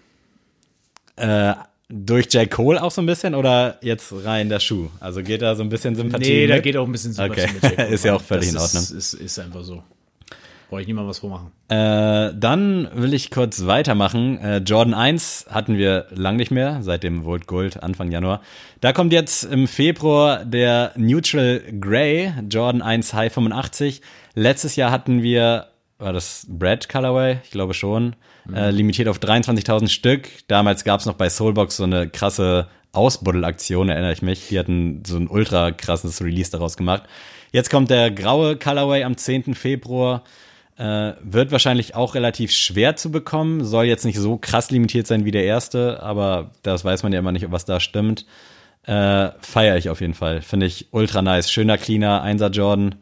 Äh, durch J. Cole auch so ein bisschen oder jetzt rein der Schuh? Also geht da so ein bisschen Sympathie Nee, da mit? geht auch ein bisschen Sympathie Okay. mit J. Cole Ist ja auch völlig das in ist, Ist, ist einfach so. Brauche ich niemand was vormachen. Äh, dann will ich kurz weitermachen. Äh, Jordan 1 hatten wir lang nicht mehr, seit dem Volt Gold Anfang Januar. Da kommt jetzt im Februar der Neutral Grey Jordan 1 High 85. Letztes Jahr hatten wir, war das Brad Colorway? Ich glaube schon. Äh, limitiert auf 23.000 Stück. Damals gab es noch bei Soulbox so eine krasse Ausbuddelaktion, erinnere ich mich. Die hatten so ein ultra krasses Release daraus gemacht. Jetzt kommt der graue Colorway am 10. Februar. Äh, wird wahrscheinlich auch relativ schwer zu bekommen. Soll jetzt nicht so krass limitiert sein wie der erste, aber das weiß man ja immer nicht, was da stimmt. Äh, Feiere ich auf jeden Fall. Finde ich ultra nice. Schöner, cleaner, Einser Jordan.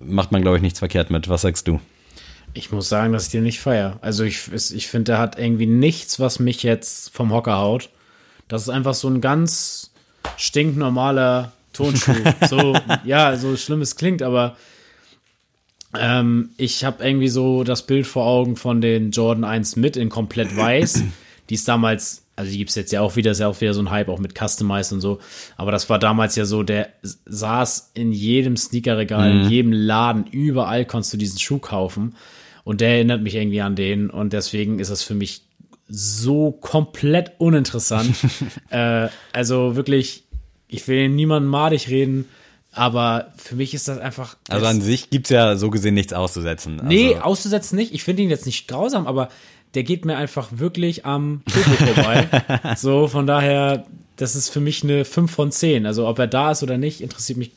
Macht man, glaube ich, nichts verkehrt mit. Was sagst du? Ich muss sagen, dass ich den nicht feier. Also ich, ich finde, der hat irgendwie nichts, was mich jetzt vom Hocker haut. Das ist einfach so ein ganz stinknormaler Tonschuh. so, ja, so schlimm es klingt, aber ähm, ich habe irgendwie so das Bild vor Augen von den Jordan 1 mit in komplett weiß. Die ist damals, also die gibt's jetzt ja auch wieder, ist ja auch wieder so ein Hype, auch mit Customized und so. Aber das war damals ja so, der saß in jedem Sneakerregal, in jedem Laden, überall konntest du diesen Schuh kaufen. Und der erinnert mich irgendwie an den. Und deswegen ist das für mich so komplett uninteressant. äh, also wirklich, ich will niemandem madig reden, aber für mich ist das einfach. Also an sich gibt's ja so gesehen nichts auszusetzen. Also, Nee, auszusetzen nicht. Ich finde ihn jetzt nicht grausam, aber der geht mir einfach wirklich am Turbo vorbei. so, von daher, das ist für mich eine 5 von 10. Also ob er da ist oder nicht, interessiert mich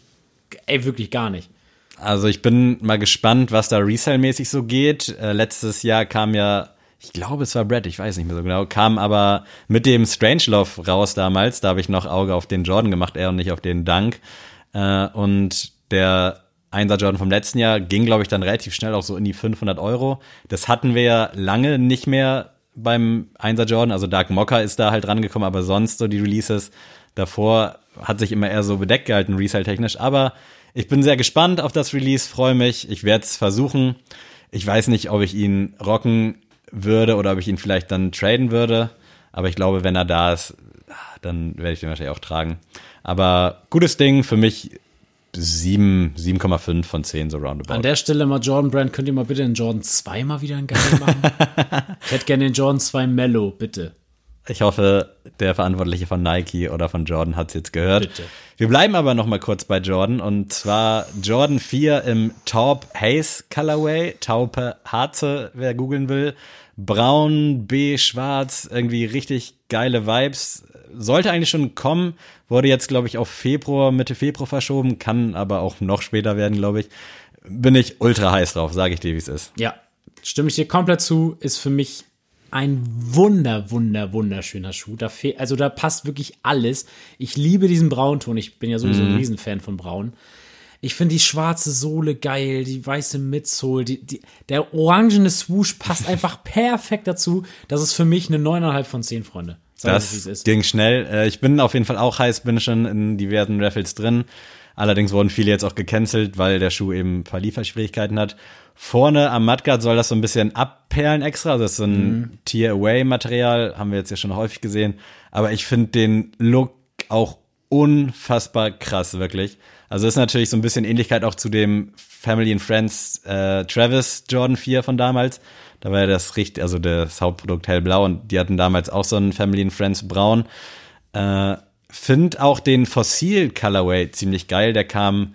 ey, wirklich gar nicht. Also ich bin mal gespannt, was da Resale-mäßig so geht. Äh, letztes Jahr kam ja, ich glaube es war Brad, ich weiß nicht mehr so genau, kam aber mit dem Strangelove raus damals. Da habe ich noch Auge auf den Jordan gemacht, er und nicht auf den Dunk. Äh, und der Einser Jordan vom letzten Jahr ging, glaube ich, dann relativ schnell auch so in die 500 Euro. Das hatten wir ja lange nicht mehr beim Einser Jordan. Also Dark Mocker ist da halt rangekommen, aber sonst so die Releases davor hat sich immer eher so bedeckt gehalten, Resale-technisch. Aber ich bin sehr gespannt auf das Release, freue mich. Ich werde es versuchen. Ich weiß nicht, ob ich ihn rocken würde oder ob ich ihn vielleicht dann traden würde. Aber ich glaube, wenn er da ist, dann werde ich den wahrscheinlich auch tragen. Aber gutes Ding für mich 7, 7,5 von 10 so roundabout. An der Stelle mal Jordan Brand, könnt ihr mal bitte den Jordan 2 mal wieder einen geilen machen? ich hätte gerne den Jordan 2 Mellow, bitte. Ich hoffe, der Verantwortliche von Nike oder von Jordan hat es jetzt gehört. Bitte. Wir bleiben aber noch mal kurz bei Jordan und zwar Jordan 4 im Taupe Haze Colorway, Taupe Harze, wer googeln will. Braun, B, schwarz, irgendwie richtig geile Vibes. Sollte eigentlich schon kommen, wurde jetzt glaube ich auf Februar, Mitte Februar verschoben, kann aber auch noch später werden, glaube ich. Bin ich ultra heiß drauf, sage ich dir, wie es ist. Ja, stimme ich dir komplett zu, ist für mich ein wunder, wunder, wunderschöner Schuh. Da fehl, also da passt wirklich alles. Ich liebe diesen Braunton. Ich bin ja sowieso ein Riesenfan von Braun. Ich finde die schwarze Sohle geil, die weiße Midsole, die, die, der orangene Swoosh passt einfach perfekt dazu. Das ist für mich eine 9,5 von 10, Freunde. Sag Das ist. ging schnell. Äh, Ich bin auf jeden Fall auch heiß, bin schon in diversen Raffles drin. Allerdings wurden viele jetzt auch gecancelt, weil der Schuh eben ein paar Lieferschwierigkeiten hat. Vorne am Mudguard soll das so ein bisschen abperlen extra. Also das ist so ein Tear-Away-Material, haben wir jetzt ja schon häufig gesehen. Aber ich finde den Look auch unfassbar krass, wirklich. Also ist natürlich so ein bisschen Ähnlichkeit auch zu dem Family and Friends äh, Travis Jordan 4 von damals. Da war ja das richtig, also das Hauptprodukt hellblau und die hatten damals auch so einen Family and Friends braun. Äh, Find auch den Fossil Colorway ziemlich geil. Der kam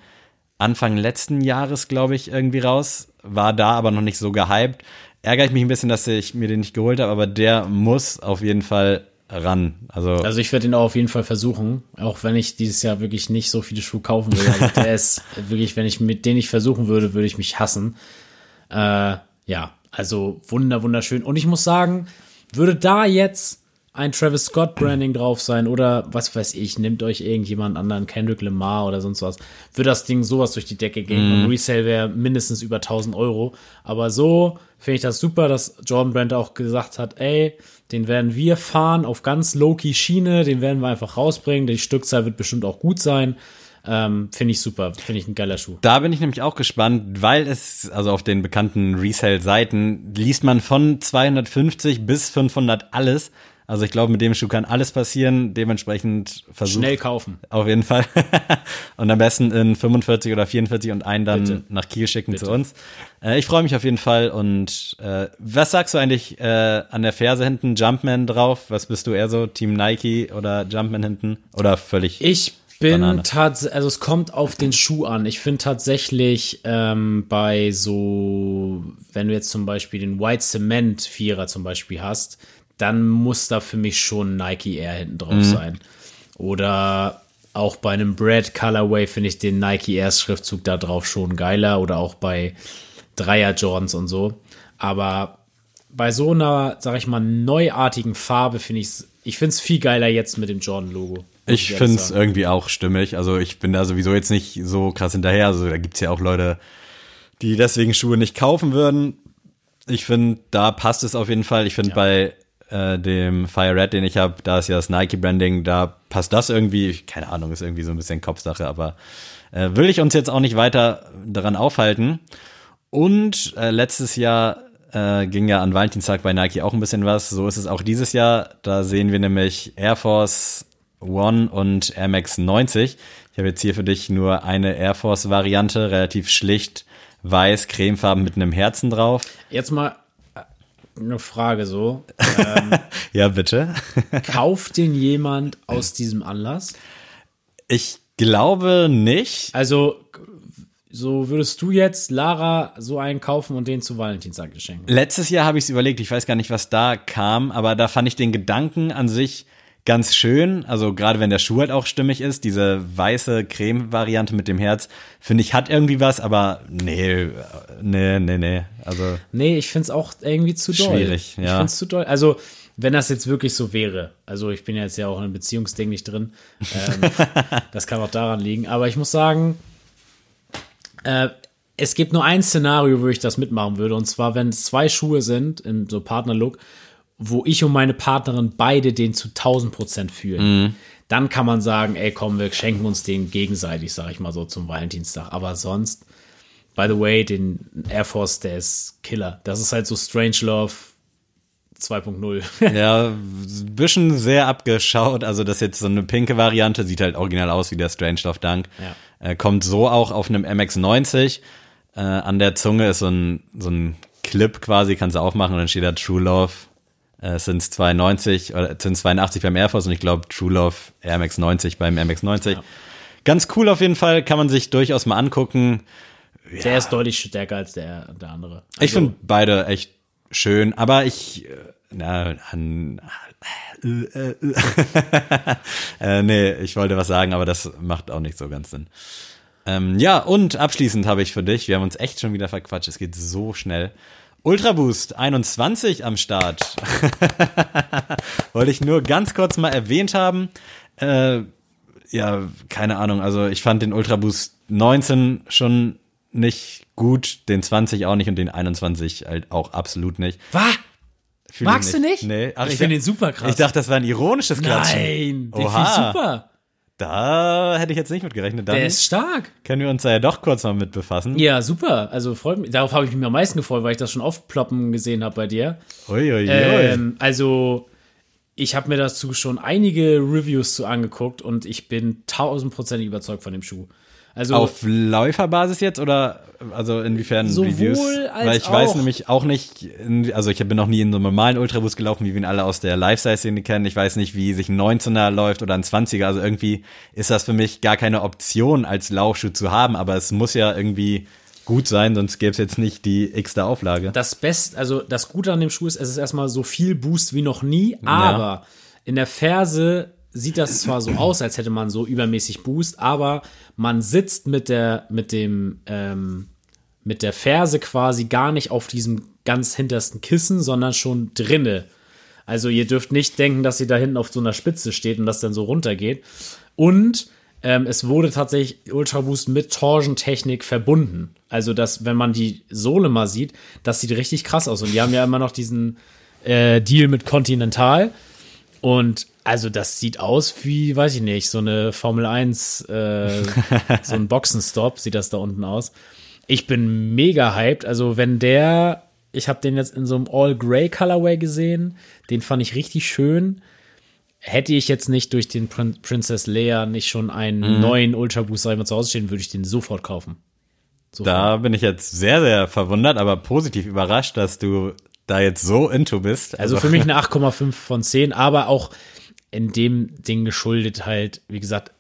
Anfang letzten Jahres, glaube ich, irgendwie raus. War da aber noch nicht so gehypt. Ärgere ich mich ein bisschen, dass ich mir den nicht geholt habe, aber der muss auf jeden Fall ran. Also, Also ich werde ihn auch auf jeden Fall versuchen, auch wenn ich dieses Jahr wirklich nicht so viele Schuhe kaufen will. Also der ist wirklich, wenn ich mit denen ich versuchen würde, würde ich mich hassen. Äh, ja, also wunder, wunderschön. Und ich muss sagen, würde da jetzt ein Travis Scott Branding drauf sein oder was weiß ich, nimmt euch irgendjemand anderen, Kendrick Lamar oder sonst was, würde das Ding sowas durch die Decke gehen. Und Resale wäre mindestens über 1000 Euro. Aber so finde ich das super, dass Jordan Brand auch gesagt hat, ey, den werden wir fahren auf ganz low-key Schiene, den werden wir einfach rausbringen. Die Stückzahl wird bestimmt auch gut sein. Ähm, finde ich super, finde ich ein geiler Schuh. Da bin ich nämlich auch gespannt, weil es, also auf den bekannten Resale-Seiten, liest man von 250 bis 500 alles. Also ich glaube, mit dem Schuh kann alles passieren. Dementsprechend versucht. Schnell kaufen. Auf jeden Fall. und am besten in 45 oder 44 und einen dann Bitte. nach Kiel schicken Bitte. zu uns. Äh, ich freue mich auf jeden Fall. Und äh, was sagst du eigentlich äh, an der Ferse hinten? Jumpman drauf? Was bist du eher so? Team Nike oder Jumpman hinten? Oder völlig? Ich bin tatsächlich, also es kommt auf den Schuh an. Ich finde tatsächlich ähm, bei so, wenn du jetzt zum Beispiel den White Cement Vierer zum Beispiel hast, dann muss da für mich schon Nike Air hinten drauf sein. Oder auch bei einem Bread Colorway finde ich den Nike Air Schriftzug da drauf schon geiler oder auch bei Dreier Jordans und so. Aber bei so einer, sag ich mal, neuartigen Farbe finde ich es, ich finde es viel geiler jetzt mit dem Jordan Logo. muss Ich finde es irgendwie auch stimmig. Also ich bin da sowieso jetzt nicht so krass hinterher. Also da gibt's ja auch Leute, die deswegen Schuhe nicht kaufen würden. Ich finde, da passt es auf jeden Fall. Ich finde bei äh, dem Fire Red, den ich habe, da ist ja das Nike-Branding, da passt das irgendwie. Keine Ahnung, ist irgendwie so ein bisschen Kopfsache, aber äh, will ich uns jetzt auch nicht weiter daran aufhalten. Und äh, letztes Jahr äh, ging ja an Valentinstag bei Nike auch ein bisschen was. So ist es auch dieses Jahr. Da sehen wir nämlich Air Force One und Air Max 90. Ich habe jetzt hier für dich nur eine Air Force Variante, relativ schlicht, weiß, cremefarben mit einem Herzen drauf. Jetzt mal eine Frage so. Ja, bitte. Kauft den jemand aus diesem Anlass? Ich glaube nicht. Also so würdest du jetzt Lara so einen kaufen und den zu Valentinstag schenken? Letztes Jahr habe ich es überlegt, ich weiß gar nicht, was da kam, aber da fand ich den Gedanken an sich ganz schön. Also gerade wenn der Schuh halt auch stimmig ist, diese weiße Creme-Variante mit dem Herz, finde ich, hat irgendwie was, aber nee, äh, nee, nee, nee. Also Nee, ich find's auch irgendwie zu doll. Schwierig, Ich ja. find's zu doll. Also, wenn das jetzt wirklich so wäre, also ich bin ja jetzt ja auch in einem Beziehungsding nicht drin, ähm, das kann auch daran liegen, aber ich muss sagen, äh, es gibt nur ein Szenario, wo ich das mitmachen würde, und zwar, wenn es zwei Schuhe sind, im so Partnerlook, wo ich und meine Partnerin beide den zu 1000 Prozent fühlen. Dann kann man sagen, ey, komm, wir schenken uns den gegenseitig, sag ich mal so, zum Valentinstag. Aber sonst, by the way, den Air Force, der ist Killer. Das ist halt so Strange Love 2.0. ja, ein bisschen sehr abgeschaut. Also das ist jetzt so eine pinke Variante, sieht halt original aus wie der Strange Love Dunk. Ja. Äh, kommt so auch auf einem MX90. Äh, an der Zunge ist so ein, so ein Clip quasi, kannst du aufmachen und dann steht da True Love. Äh, es sind 92 oder es sind 82 beim Air Force und ich glaube True Love Air Max 90 beim MX90. Ganz cool auf jeden Fall, kann man sich durchaus mal angucken. Der ist deutlich stärker als der, der andere. Ich Also, finde beide echt schön, aber ich, äh, na, an, äh, äh, äh, nee, ich wollte was sagen, aber das macht auch nicht so ganz Sinn. Ähm, ja, und abschließend habe ich für dich, wir haben uns echt schon wieder verquatscht, es geht so schnell. Ultra Boost 21 am Start. Wollte ich nur ganz kurz mal erwähnt haben. Äh, ja, keine Ahnung. Also ich fand den Ultra Boost 19 schon nicht gut, den 20 auch nicht und den 21 halt auch absolut nicht. Was? Fühl ich Magst du nicht? Nee. Ach, ich finde den super krass. Ich dachte, das war ein ironisches Klatschen. Nein, den finde ich super. Da hätte ich jetzt nicht mit gerechnet. Dann Der ist stark. können wir uns da ja doch kurz mal mit befassen. Ja, super. Also freut mich. Darauf habe ich mich am meisten gefreut, weil ich das schon aufploppen gesehen habe bei dir. Uiuiui. Ähm, also, ich habe mir dazu schon einige Reviews zu angeguckt und ich bin tausendprozentig überzeugt von dem Schuh. Also, Auf Läuferbasis jetzt oder also inwiefern Sowohl Reviews? als Weil ich weiß auch. nämlich auch nicht, also ich bin noch nie in so einem normalen Ultrabus gelaufen, wie wir ihn alle aus der Lifestyle-Szene kennen. Ich weiß nicht, wie sich ein 19er läuft oder ein 20er. Also irgendwie ist das für mich gar keine Option als Laufschuh zu haben, aber es muss ja irgendwie gut sein, sonst gäbe es jetzt nicht die x-te Auflage. das Best, also das Gute an dem Schuh ist, es ist erstmal so viel Boost wie noch nie, aber in der Ferse sieht das zwar so aus, als hätte man so übermäßig Boost, aber man sitzt mit der, mit dem, ähm, mit der Ferse quasi gar nicht auf diesem ganz hintersten Kissen, sondern schon drinne. Also ihr dürft nicht denken, dass sie da hinten auf so einer Spitze steht und das dann so runtergeht. Und ähm, es wurde tatsächlich Ultra Boost mit Torsion-Technik verbunden. Also, dass, wenn man die Sohle mal sieht, das sieht richtig krass aus. Und die haben ja immer noch diesen äh, Deal mit Continental. Und also, das sieht aus wie, weiß ich nicht, so eine Formel 1, äh, so ein Boxenstopp sieht das da unten aus. Ich bin mega hyped. Also, wenn der, ich habe den jetzt in so einem All-Gray Colorway gesehen, den fand ich richtig schön hätte ich jetzt nicht durch den Prin Princess Leia nicht schon einen neuen Ultra Boost sag ich mal, zu Hause stehen, würde ich den sofort kaufen. Sofort. Da bin ich jetzt sehr, sehr verwundert, aber positiv überrascht, dass du da jetzt so into bist. Also für mich eine 8,5 von 10, aber auch in dem Ding geschuldet halt, wie gesagt,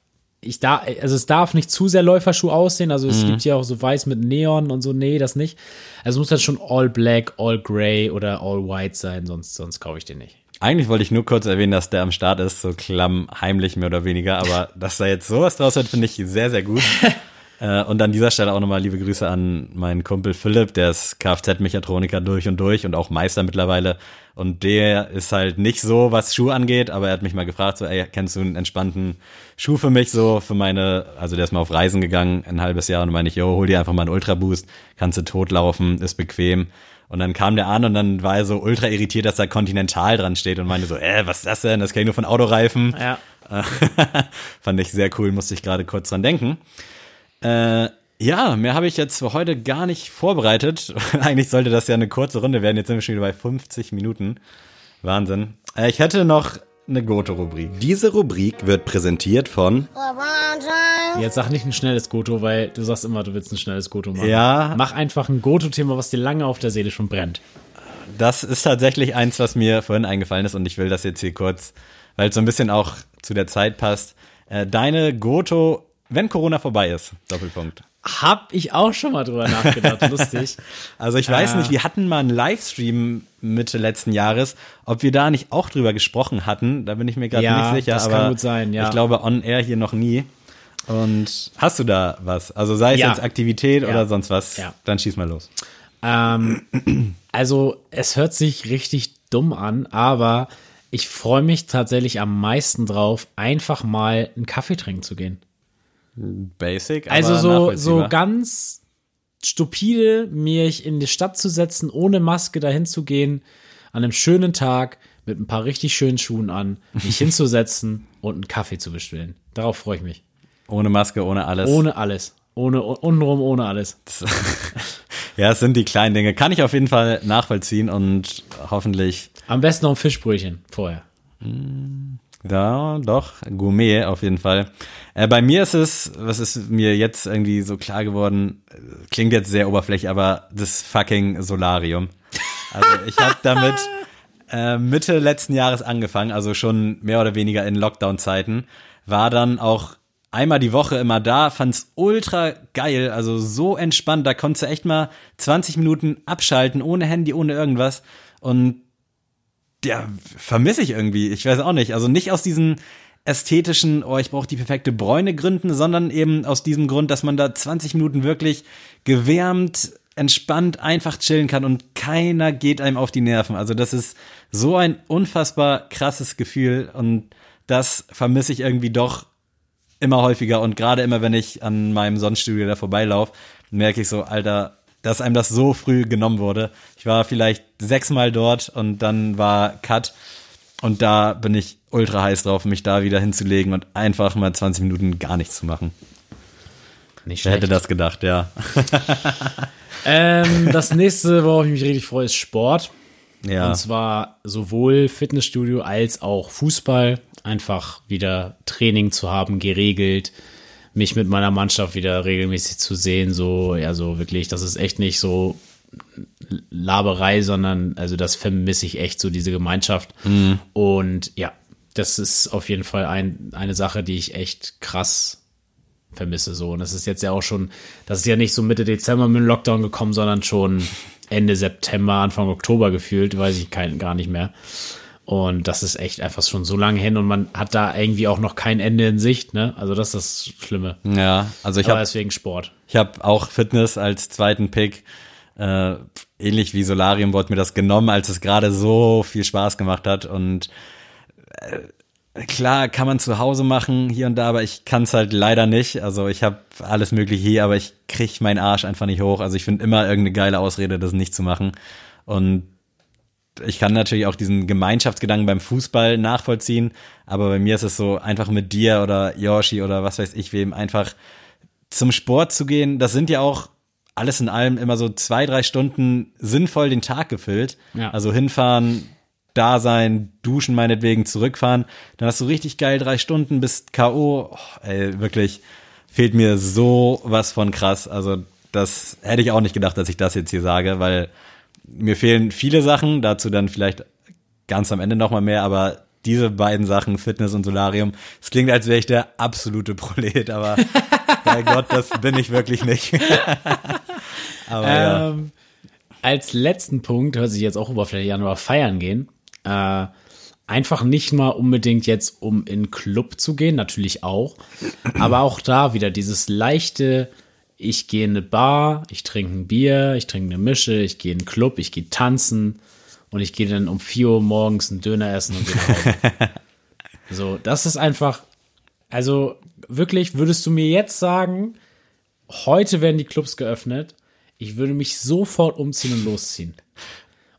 ich da, also es darf nicht zu sehr Läuferschuh aussehen, also es gibt ja auch so weiß mit Neon und so, nee, das nicht. Also es muss dann schon all black, all gray oder all white sein, sonst, sonst kaufe ich den nicht. Eigentlich wollte ich nur kurz erwähnen, dass der am Start ist, so klamm heimlich mehr oder weniger, aber dass da jetzt sowas draus wird, finde ich sehr, sehr gut. Äh, und an dieser Stelle auch nochmal liebe Grüße an meinen Kumpel Philipp, der ist Kfz-Mechatroniker durch und durch und auch Meister mittlerweile. Und der ist halt nicht so, was Schuh angeht, aber er hat mich mal gefragt, so, ey, kennst du einen entspannten Schuh für mich, so für meine, also der ist mal auf Reisen gegangen, ein halbes Jahr, und meine ich, yo, hol dir einfach mal einen Ultra Boost, kannst du totlaufen, ist bequem. Und dann kam der an und dann war er so ultra irritiert, dass da Continental dran steht und meinte so, äh, was ist das denn? Das kenne ich nur von Autoreifen. Ja. Fand ich sehr cool, musste ich gerade kurz dran denken. Äh, ja, mehr habe ich jetzt für heute gar nicht vorbereitet. Eigentlich sollte das ja eine kurze Runde werden. Jetzt sind wir schon wieder bei 50 Minuten. Wahnsinn. Äh, ich hätte noch eine Goto-Rubrik. Diese Rubrik wird präsentiert von Jetzt sag nicht ein schnelles Goto, weil du sagst immer, du willst ein schnelles Goto machen. Ja. Mach einfach ein Goto-Thema, was dir lange auf der Seele schon brennt. Das ist tatsächlich eins, was mir vorhin eingefallen ist und ich will das jetzt hier kurz, weil es so ein bisschen auch zu der Zeit passt. Äh, deine Goto, wenn Corona vorbei ist, Doppelpunkt. Hab ich auch schon mal drüber nachgedacht, lustig. Also ich weiß Ah. nicht, wir hatten mal einen Livestream Mitte letzten Jahres, ob wir da nicht auch drüber gesprochen hatten, da bin ich mir gerade Ja, nicht sicher, das aber kann gut sein, ja. ich glaube on air hier noch nie. Und hast du da was? Also sei es Ja. jetzt Aktivität Ja. oder sonst was, Ja. dann schieß mal los. Ähm, also es hört sich richtig dumm an, aber ich freue mich tatsächlich am meisten drauf, einfach mal einen Kaffee trinken zu gehen. Basic, Also so, so ganz stupide, mich in die Stadt zu setzen, ohne Maske dahin zu gehen, an einem schönen Tag mit ein paar richtig schönen Schuhen an, mich hinzusetzen und einen Kaffee zu bestellen. Darauf freue ich mich. ohne Maske, ohne alles. Ohne alles. Ohne, untenrum ohne alles. Ja, es sind die kleinen Dinge. Kann ich auf jeden Fall nachvollziehen und hoffentlich, Am besten noch ein Fischbrötchen vorher. Ja, doch, Gourmet auf jeden Fall. Äh, bei mir ist es, was ist mir jetzt irgendwie so klar geworden, klingt jetzt sehr oberflächlich, aber das fucking Solarium. Also ich habe damit äh, Mitte letzten Jahres angefangen, also schon mehr oder weniger in Lockdown-Zeiten, war dann auch einmal die Woche immer da, fand's ultra geil, also so entspannt, da konntest du echt mal 20 Minuten abschalten, ohne Handy, ohne irgendwas und ja, vermisse ich irgendwie. Ich weiß auch nicht. Also nicht aus diesen ästhetischen, oh, ich brauche die perfekte Bräune Gründen, sondern eben aus diesem Grund, dass man da 20 Minuten wirklich gewärmt, entspannt, einfach chillen kann und keiner geht einem auf die Nerven. Also das ist so ein unfassbar krasses Gefühl und das vermisse ich irgendwie doch immer häufiger und gerade immer, wenn ich an meinem Sonnenstudio da vorbeilaufe, merke ich so, Alter, dass einem das so früh genommen wurde. Ich war vielleicht sechsmal dort und dann war Cut und da bin ich ultra heiß drauf, mich da wieder hinzulegen und einfach mal 20 Minuten gar nichts zu machen. Nicht Wer schlecht. hätte das gedacht, ja. Ähm, das nächste, worauf ich mich richtig freue, ist Sport. Ja. Und zwar sowohl Fitnessstudio als auch Fußball. Einfach wieder Training zu haben, geregelt. Mich mit meiner Mannschaft wieder regelmäßig zu sehen. So, ja, so wirklich, das ist echt nicht so Laberei, sondern also das vermisse ich echt, so diese Gemeinschaft. Und ja, das ist auf jeden Fall ein, eine Sache, die ich echt krass vermisse so. Und das ist jetzt ja auch schon, das ist ja nicht so Mitte Dezember mit dem Lockdown gekommen, sondern schon Ende September, Anfang Oktober gefühlt, weiß ich kein, gar nicht mehr. Und das ist echt einfach schon so lange hin und man hat da irgendwie auch noch kein Ende in Sicht, ne? Also das ist das Schlimme. Ja, also ich habe deswegen Sport. Ich habe auch Fitness als zweiten Pick. Äh, ähnlich wie Solarium wurde mir das genommen, als es gerade so viel Spaß gemacht hat. Und äh, klar kann man zu Hause machen, hier und da, aber ich kann es halt leider nicht. Also ich habe alles mögliche hier, aber ich krieg meinen Arsch einfach nicht hoch. Also ich finde immer irgendeine geile Ausrede, das nicht zu machen. Und ich kann natürlich auch diesen Gemeinschaftsgedanken beim Fußball nachvollziehen, aber bei mir ist es so, einfach mit dir oder Yoshi oder was weiß ich wem, einfach zum Sport zu gehen, das sind ja auch alles in allem immer so zwei, drei Stunden sinnvoll den Tag gefüllt. Ja. Also hinfahren, da sein, duschen meinetwegen, zurückfahren. Dann hast du richtig geil drei Stunden, bist K.O. Oh, ey, wirklich fehlt mir so was von krass. Also das hätte ich auch nicht gedacht, dass ich das jetzt hier sage, weil mir fehlen viele Sachen, dazu dann vielleicht ganz am Ende nochmal mehr, aber diese beiden Sachen, Fitness und Solarium, es klingt, als wäre ich der absolute Prolet, aber bei Gott, das bin ich wirklich nicht. aber ja. Ähm, als letzten Punkt, hört sich jetzt auch oberflächlich an, aber feiern gehen. Äh, einfach nicht mal unbedingt jetzt, um in den Club zu gehen, natürlich auch. aber auch da wieder dieses leichte, ich gehe in eine Bar, ich trinke ein Bier, ich trinke eine Mische, ich gehe in einen Club, ich gehe tanzen und ich gehe dann um 4 Uhr morgens einen Döner essen und gehe so, das ist einfach, also wirklich, würdest du mir jetzt sagen, heute werden die Clubs geöffnet, ich würde mich sofort umziehen und losziehen.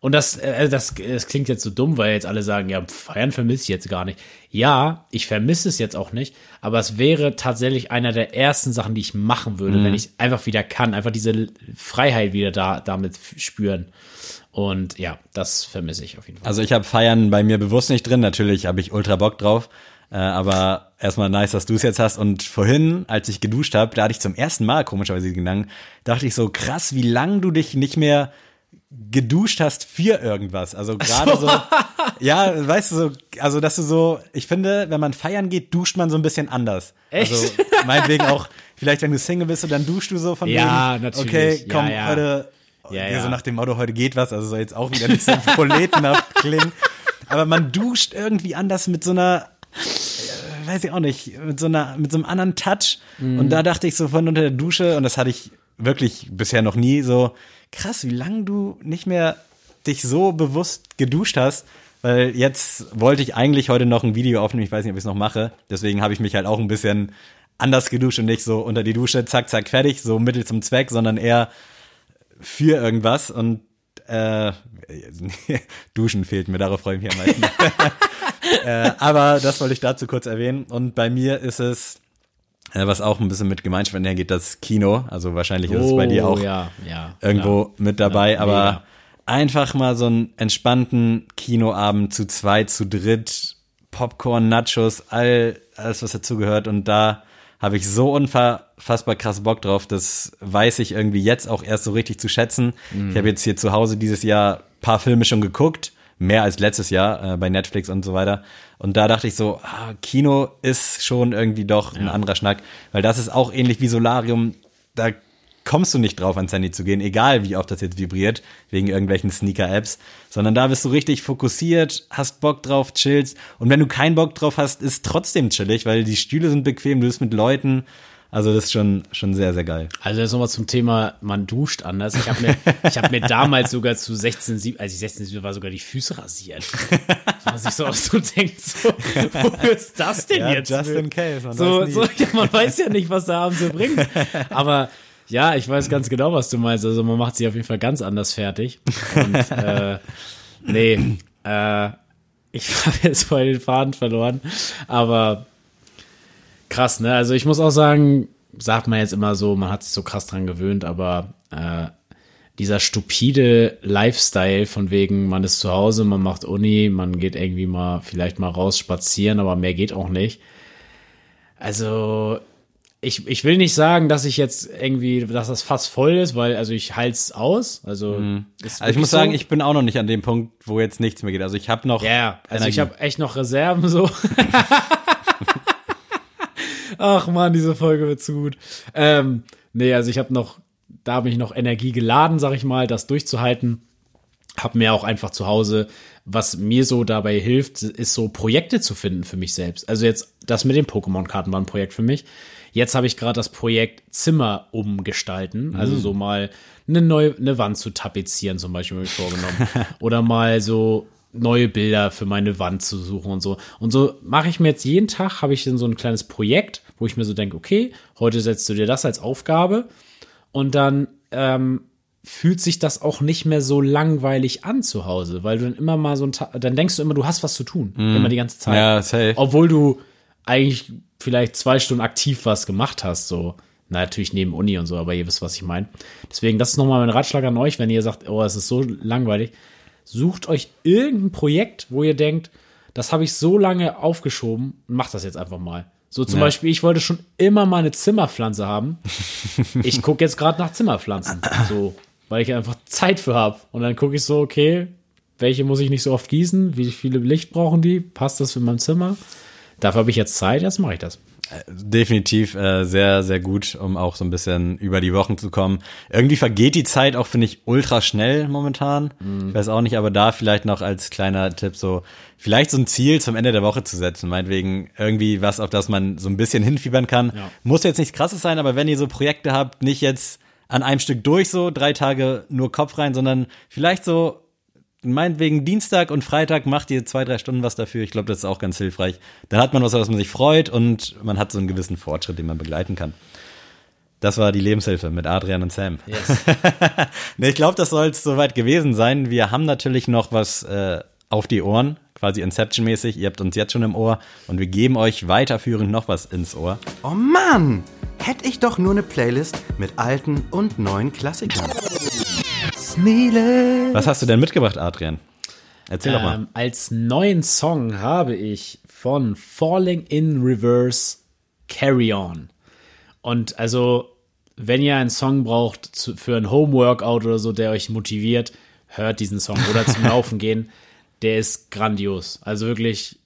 Und das, äh, das, das klingt jetzt so dumm, weil jetzt alle sagen, ja, feiern vermisse ich jetzt gar nicht. Ja, ich vermisse es jetzt auch nicht, aber es wäre tatsächlich einer der ersten Sachen, die ich machen würde, wenn ich einfach wieder kann, einfach diese Freiheit wieder da damit spüren. Und ja, das vermisse ich auf jeden Fall. Also ich habe Feiern bei mir bewusst nicht drin, natürlich habe ich ultra Bock drauf. Äh, aber erstmal nice, dass du es jetzt hast. Und vorhin, als ich geduscht habe, da hatte ich zum ersten Mal komischerweise den Gedanken, dachte ich so, krass, wie lang du dich nicht mehr geduscht hast für irgendwas. Also gerade so. ja, weißt du so, also dass du so, ich finde, wenn man feiern geht, duscht man so ein bisschen anders. Echt? Also meinetwegen auch vielleicht wenn du Single bist und dann duschst du so von Ja, wegen, natürlich. okay, Ja, komm, ja. heute, Ja, ja, so ja. nach dem Motto, heute geht was, also soll jetzt auch wieder nicht so proletenhaft klingen. Aber man duscht irgendwie anders mit so einer, äh, weiß ich auch nicht, mit so einer, mit so einem anderen Touch. Mhm. Und da dachte ich so von unter der Dusche, und das hatte ich wirklich bisher noch nie, so krass, wie lange du nicht mehr dich so bewusst geduscht hast. Weil jetzt wollte ich eigentlich heute noch ein Video aufnehmen, ich weiß nicht, ob ich es noch mache. Deswegen habe ich mich halt auch ein bisschen anders geduscht und nicht so unter die Dusche, zack, zack, fertig, so Mittel zum Zweck, sondern eher für irgendwas und äh, Duschen fehlt mir, darauf freue ich mich am meisten. äh, aber das wollte ich dazu kurz erwähnen. Und bei mir ist es, was auch ein bisschen mit Gemeinschaft einhergeht, das Kino. Also wahrscheinlich ist es bei dir auch Oh, ja, ja, irgendwo klar. mit dabei, Ja, aber einfach mal so einen entspannten Kinoabend zu zweit, zu dritt, Popcorn, Nachos, all alles was dazugehört und da habe ich so unfassbar krass Bock drauf, das weiß ich irgendwie jetzt auch erst so richtig zu schätzen. Mhm. Ich habe jetzt hier zu Hause dieses Jahr paar Filme schon geguckt, mehr als letztes Jahr äh, bei Netflix und so weiter. Und da dachte ich so, ah, Kino ist schon irgendwie doch ein anderer Schnack, weil das ist auch ähnlich wie Solarium. Da kommst du nicht drauf, ans Handy zu gehen, egal wie oft das jetzt vibriert, wegen irgendwelchen Sneaker-Apps, sondern da bist du richtig fokussiert, hast Bock drauf, chillst. Und wenn du keinen Bock drauf hast, ist trotzdem chillig, weil die Stühle sind bequem, du bist mit Leuten. Also das ist schon, schon sehr, sehr geil. Also jetzt nochmal zum Thema, man duscht anders. Ich habe mir, ich hab mir damals sogar zu 16, 7, als ich 16, 7 war, sogar die Füße rasiert. Was ich so auch so denkt, so, wofür ist das denn Ja, jetzt? just in case, man so, weiß so, ja, man weiß ja nicht, was der Abend so bringt. Aber ja, ich weiß ganz genau, was du meinst. Also man macht sich auf jeden Fall ganz anders fertig. Und äh, nee, äh, ich habe jetzt voll den Faden verloren. Aber krass, ne? Also ich muss auch sagen, sagt man jetzt immer so, man hat sich so krass dran gewöhnt, aber äh, dieser stupide Lifestyle von wegen, man ist zu Hause, man macht Uni, man geht irgendwie mal vielleicht mal raus spazieren, aber mehr geht auch nicht. Also ich, ich will nicht sagen, dass ich jetzt irgendwie, dass das fast voll ist, weil also ich halt's aus. Also, ist Also ich muss sagen, so. ich bin auch noch nicht an dem Punkt, wo jetzt nichts mehr geht. Also ich habe noch. Ja, yeah, also ich Energie. habe echt noch Reserven so. Ach man, diese Folge wird zu gut. Ähm, nee, also ich habe noch, da habe ich noch Energie geladen, sag ich mal, das durchzuhalten. Hab mir auch einfach zu Hause, was mir so dabei hilft, ist so Projekte zu finden für mich selbst. Also jetzt das mit den Pokémon-Karten war ein Projekt für mich. Jetzt habe ich gerade das Projekt Zimmer umgestalten, also so mal eine neue eine Wand zu tapezieren zum Beispiel habe ich vorgenommen oder mal so neue Bilder für meine Wand zu suchen und so. Und so mache ich mir jetzt jeden Tag, habe ich dann so ein kleines Projekt, wo ich mir so denke, okay, heute setzt du dir das als Aufgabe und dann ähm, fühlt sich das auch nicht mehr so langweilig an zu Hause, weil du dann immer mal so ein Ta dann denkst du immer, du hast was zu tun, immer die ganze Zeit. Ja, safe. Obwohl du eigentlich vielleicht zwei Stunden aktiv was gemacht hast, so. Na, natürlich neben Uni und so, aber ihr wisst, was ich meine. Deswegen, das ist nochmal mein Ratschlag an euch, wenn ihr sagt, oh, es ist so langweilig. Sucht euch irgendein Projekt, wo ihr denkt, das habe ich so lange aufgeschoben, macht das jetzt einfach mal. So zum Ja. Beispiel, ich wollte schon immer mal eine Zimmerpflanze haben. Ich gucke jetzt gerade nach Zimmerpflanzen. So, weil ich einfach Zeit für habe. Und dann gucke ich so, okay, welche muss ich nicht so oft gießen? Wie viele Licht brauchen die? Passt das für mein Zimmer? Dafür habe ich jetzt Zeit, jetzt mache ich das. Definitiv äh, sehr, sehr gut, um auch so ein bisschen über die Wochen zu kommen. Irgendwie vergeht die Zeit auch, finde ich, ultra schnell momentan. Ich weiß auch nicht, aber da vielleicht noch als kleiner Tipp so, vielleicht so ein Ziel zum Ende der Woche zu setzen. Meinetwegen irgendwie was, auf das man so ein bisschen hinfiebern kann. Ja. Muss jetzt nichts krasses sein, aber wenn ihr so Projekte habt, nicht jetzt an einem Stück durch so, drei Tage nur Kopf rein, sondern vielleicht so meinetwegen Dienstag und Freitag macht ihr zwei, drei Stunden was dafür. Ich glaube, das ist auch ganz hilfreich. Dann hat man was, was man sich freut und man hat so einen gewissen Fortschritt, den man begleiten kann. Das war die Lebenshilfe mit Adrian und Sam. Yes. nee, ich glaube, das soll es soweit gewesen sein. Wir haben natürlich noch was äh, auf die Ohren, quasi Inception-mäßig. Ihr habt uns jetzt schon im Ohr und wir geben euch weiterführend noch was ins Ohr. Oh Mann! Hätte ich doch nur eine Playlist mit alten und neuen Klassikern. Was hast du denn mitgebracht, Adrian? Erzähl doch mal. Ähm, als neuen Song habe ich von Falling in Reverse Carry On. Und also, wenn ihr einen Song braucht zu, für ein Homeworkout oder so, der euch motiviert, hört diesen Song oder zum Laufen gehen. Der ist grandios. Also wirklich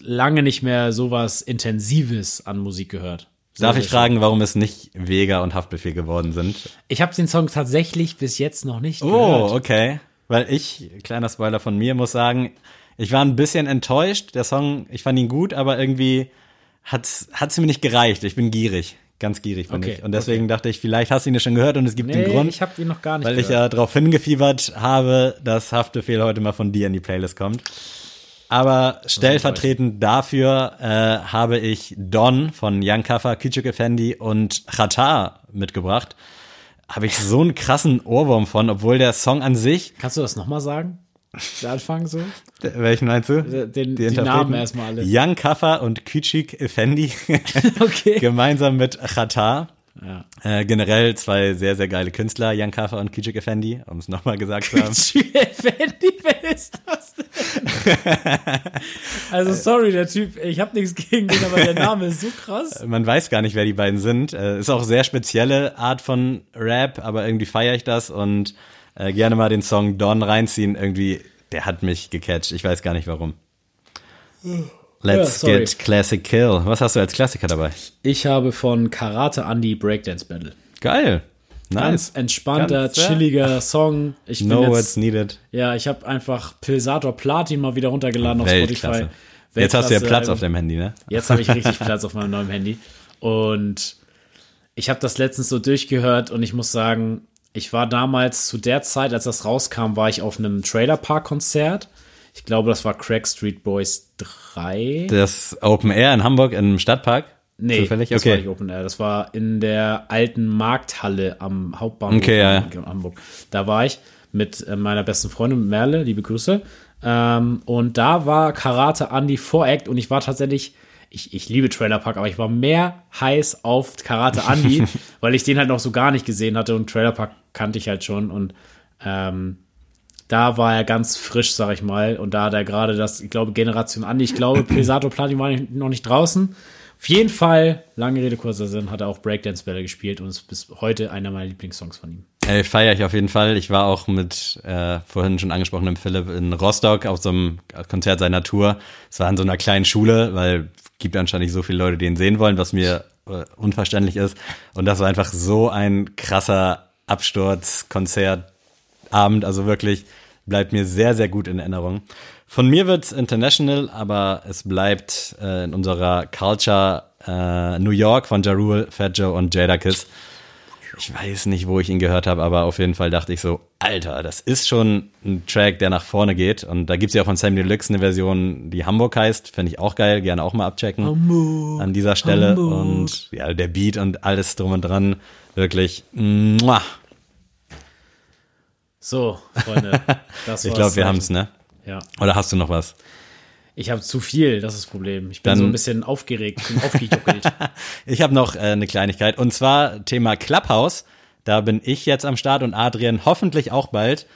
lange nicht mehr sowas Intensives an Musik gehört. Darf ich fragen, warum es nicht Vega und Haftbefehl geworden sind? Ich habe den Song tatsächlich bis jetzt noch nicht Oh, gehört. okay. Weil ich, kleiner Spoiler von mir, muss sagen, ich war ein bisschen enttäuscht. Der Song, ich fand ihn gut, aber irgendwie hat's hat's mir nicht gereicht. Ich bin gierig. Ganz gierig bin Okay, ich. Und deswegen dachte ich, vielleicht hast du ihn ja schon gehört und es gibt Nee, den Grund. ich habe ihn noch gar nicht weil ich gehört. ja darauf hingefiebert habe, dass Haftbefehl heute mal von dir in die Playlist kommt. Aber stellvertretend dafür äh, habe ich Don von Young Kaffer, Küçük Effendi und Khatar mitgebracht. Habe ich so einen krassen Ohrwurm von, obwohl der Song an sich, Kannst du das nochmal sagen? Der Anfang so? welchen meinst du? Den, die, Interpreten? Namen erstmal alle. Young Kaffer und Küçük Effendi Okay. gemeinsam mit Khatar. Ja. Äh, generell zwei sehr, sehr geile Künstler, Young Kaffer und Küçük Effendi, um es nochmal gesagt zu haben. Fendi, wer ist das denn? Also sorry, der Typ, ich habe nichts gegen den, aber der Name ist so krass. Man weiß gar nicht, wer die beiden sind. Äh, ist auch sehr spezielle Art von Rap, aber irgendwie feiere ich das und äh, gerne mal den Song Don reinziehen. Irgendwie, der hat mich gecatcht. Ich weiß gar nicht warum. Let's sorry. get Classic Kill. Was hast du als Klassiker dabei? Ich habe von Karate Andy Breakdance Battle. Geil. Ganz Nice. entspannter, Ganz, ja. chilliger Song. Ich No words needed. Ja, ich habe einfach Pilsator Platin mal wieder runtergeladen auf Weltklasse. Spotify. Jetzt hast du ja Weltklasse, Platz ähm, auf deinem Handy, ne? Jetzt habe ich richtig Platz auf meinem neuen Handy. Und ich habe das letztens so durchgehört und ich muss sagen, ich war damals zu der Zeit, als das rauskam, war ich auf einem Trailer Park Konzert. Ich glaube, das war Crack Street Boys 3. Das Open Air in Hamburg im Stadtpark? Nee, Zufällig? das war Okay. nicht Open Air. Das war in der alten Markthalle am Hauptbahnhof Okay, ja, ja. in Hamburg. Da war ich mit äh, meiner besten Freundin Merle, liebe Grüße. Ähm, und da war Karate Andy Voract und ich war tatsächlich, ich, ich liebe Trailer Park, aber ich war mehr heiß auf Karate Andy, weil ich den halt noch so gar nicht gesehen hatte und Trailer Park kannte ich halt schon und ähm, da war er ganz frisch, sag ich mal. Und da hat er gerade das, ich glaube, Generation Andi, ich glaube, Pesato Platin war noch nicht draußen. Auf jeden Fall, lange Rede, kurzer Sinn, hat er auch Breakdance Battle gespielt und ist bis heute einer meiner Lieblingssongs von ihm. Ey, feiere ich auf jeden Fall. Ich war auch mit äh, vorhin schon angesprochenem Philipp in Rostock auf so einem Konzert seiner Tour. Es war in so einer kleinen Schule, weil gibt anscheinend nicht so viele Leute, die ihn sehen wollen, was mir äh, unverständlich ist. Und das war einfach so ein krasser Absturz-Konzertabend. Also wirklich bleibt mir sehr, sehr gut in Erinnerung. Von mir wird's international, aber es bleibt äh, in unserer Culture äh, New York von Ja Rule, Fat Joe und Jadakiss. Ich weiß nicht, wo ich ihn gehört habe, aber auf jeden Fall dachte ich so, Alter, das ist schon ein Track, der nach vorne geht. Und da gibt's ja auch von Sam Deluxe eine Version, die Hamburg heißt. Fände ich auch geil, gerne auch mal abchecken. An dieser Stelle. Und ja, der Beat und alles drum und dran. Wirklich. Muah. So, Freunde, das Ich glaube, wir haben's, ne? Ja, Oder hast du noch was? ich habe zu viel, das ist das Problem. Ich bin Dann- so ein bisschen aufgeregt, bin aufgejuckelt. Ich habe noch äh, eine Kleinigkeit und zwar Thema Clubhouse. Da bin ich jetzt am Start und Adrian hoffentlich auch bald.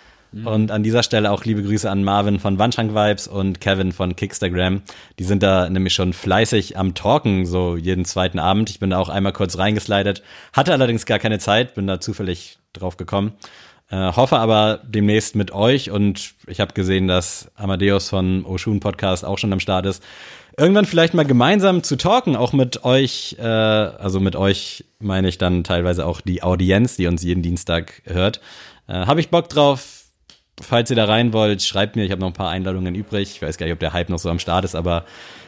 Und an dieser Stelle auch liebe Grüße an Marvin von Wandschrank Vibes und Kevin von Kickstagram. Die sind da nämlich schon fleißig am Talken, so jeden zweiten Abend. Ich bin da auch einmal kurz reingeslidet, hatte allerdings gar keine Zeit, bin da zufällig drauf gekommen. Äh, hoffe aber demnächst mit euch und ich habe gesehen, dass Amadeus von Oshun Podcast auch schon am Start ist. Irgendwann vielleicht mal gemeinsam zu talken, auch mit euch, äh, also mit euch meine ich dann teilweise auch die Audienz, die uns jeden Dienstag hört. Äh, habe ich Bock drauf. Falls ihr da rein wollt, schreibt mir, ich habe noch ein paar Einladungen übrig. Ich weiß gar nicht, ob der Hype noch so am Start ist, aber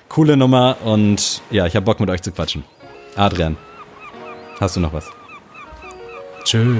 coole Nummer und ja, ich habe Bock mit euch zu quatschen. Adrian, hast du noch was? Tschö.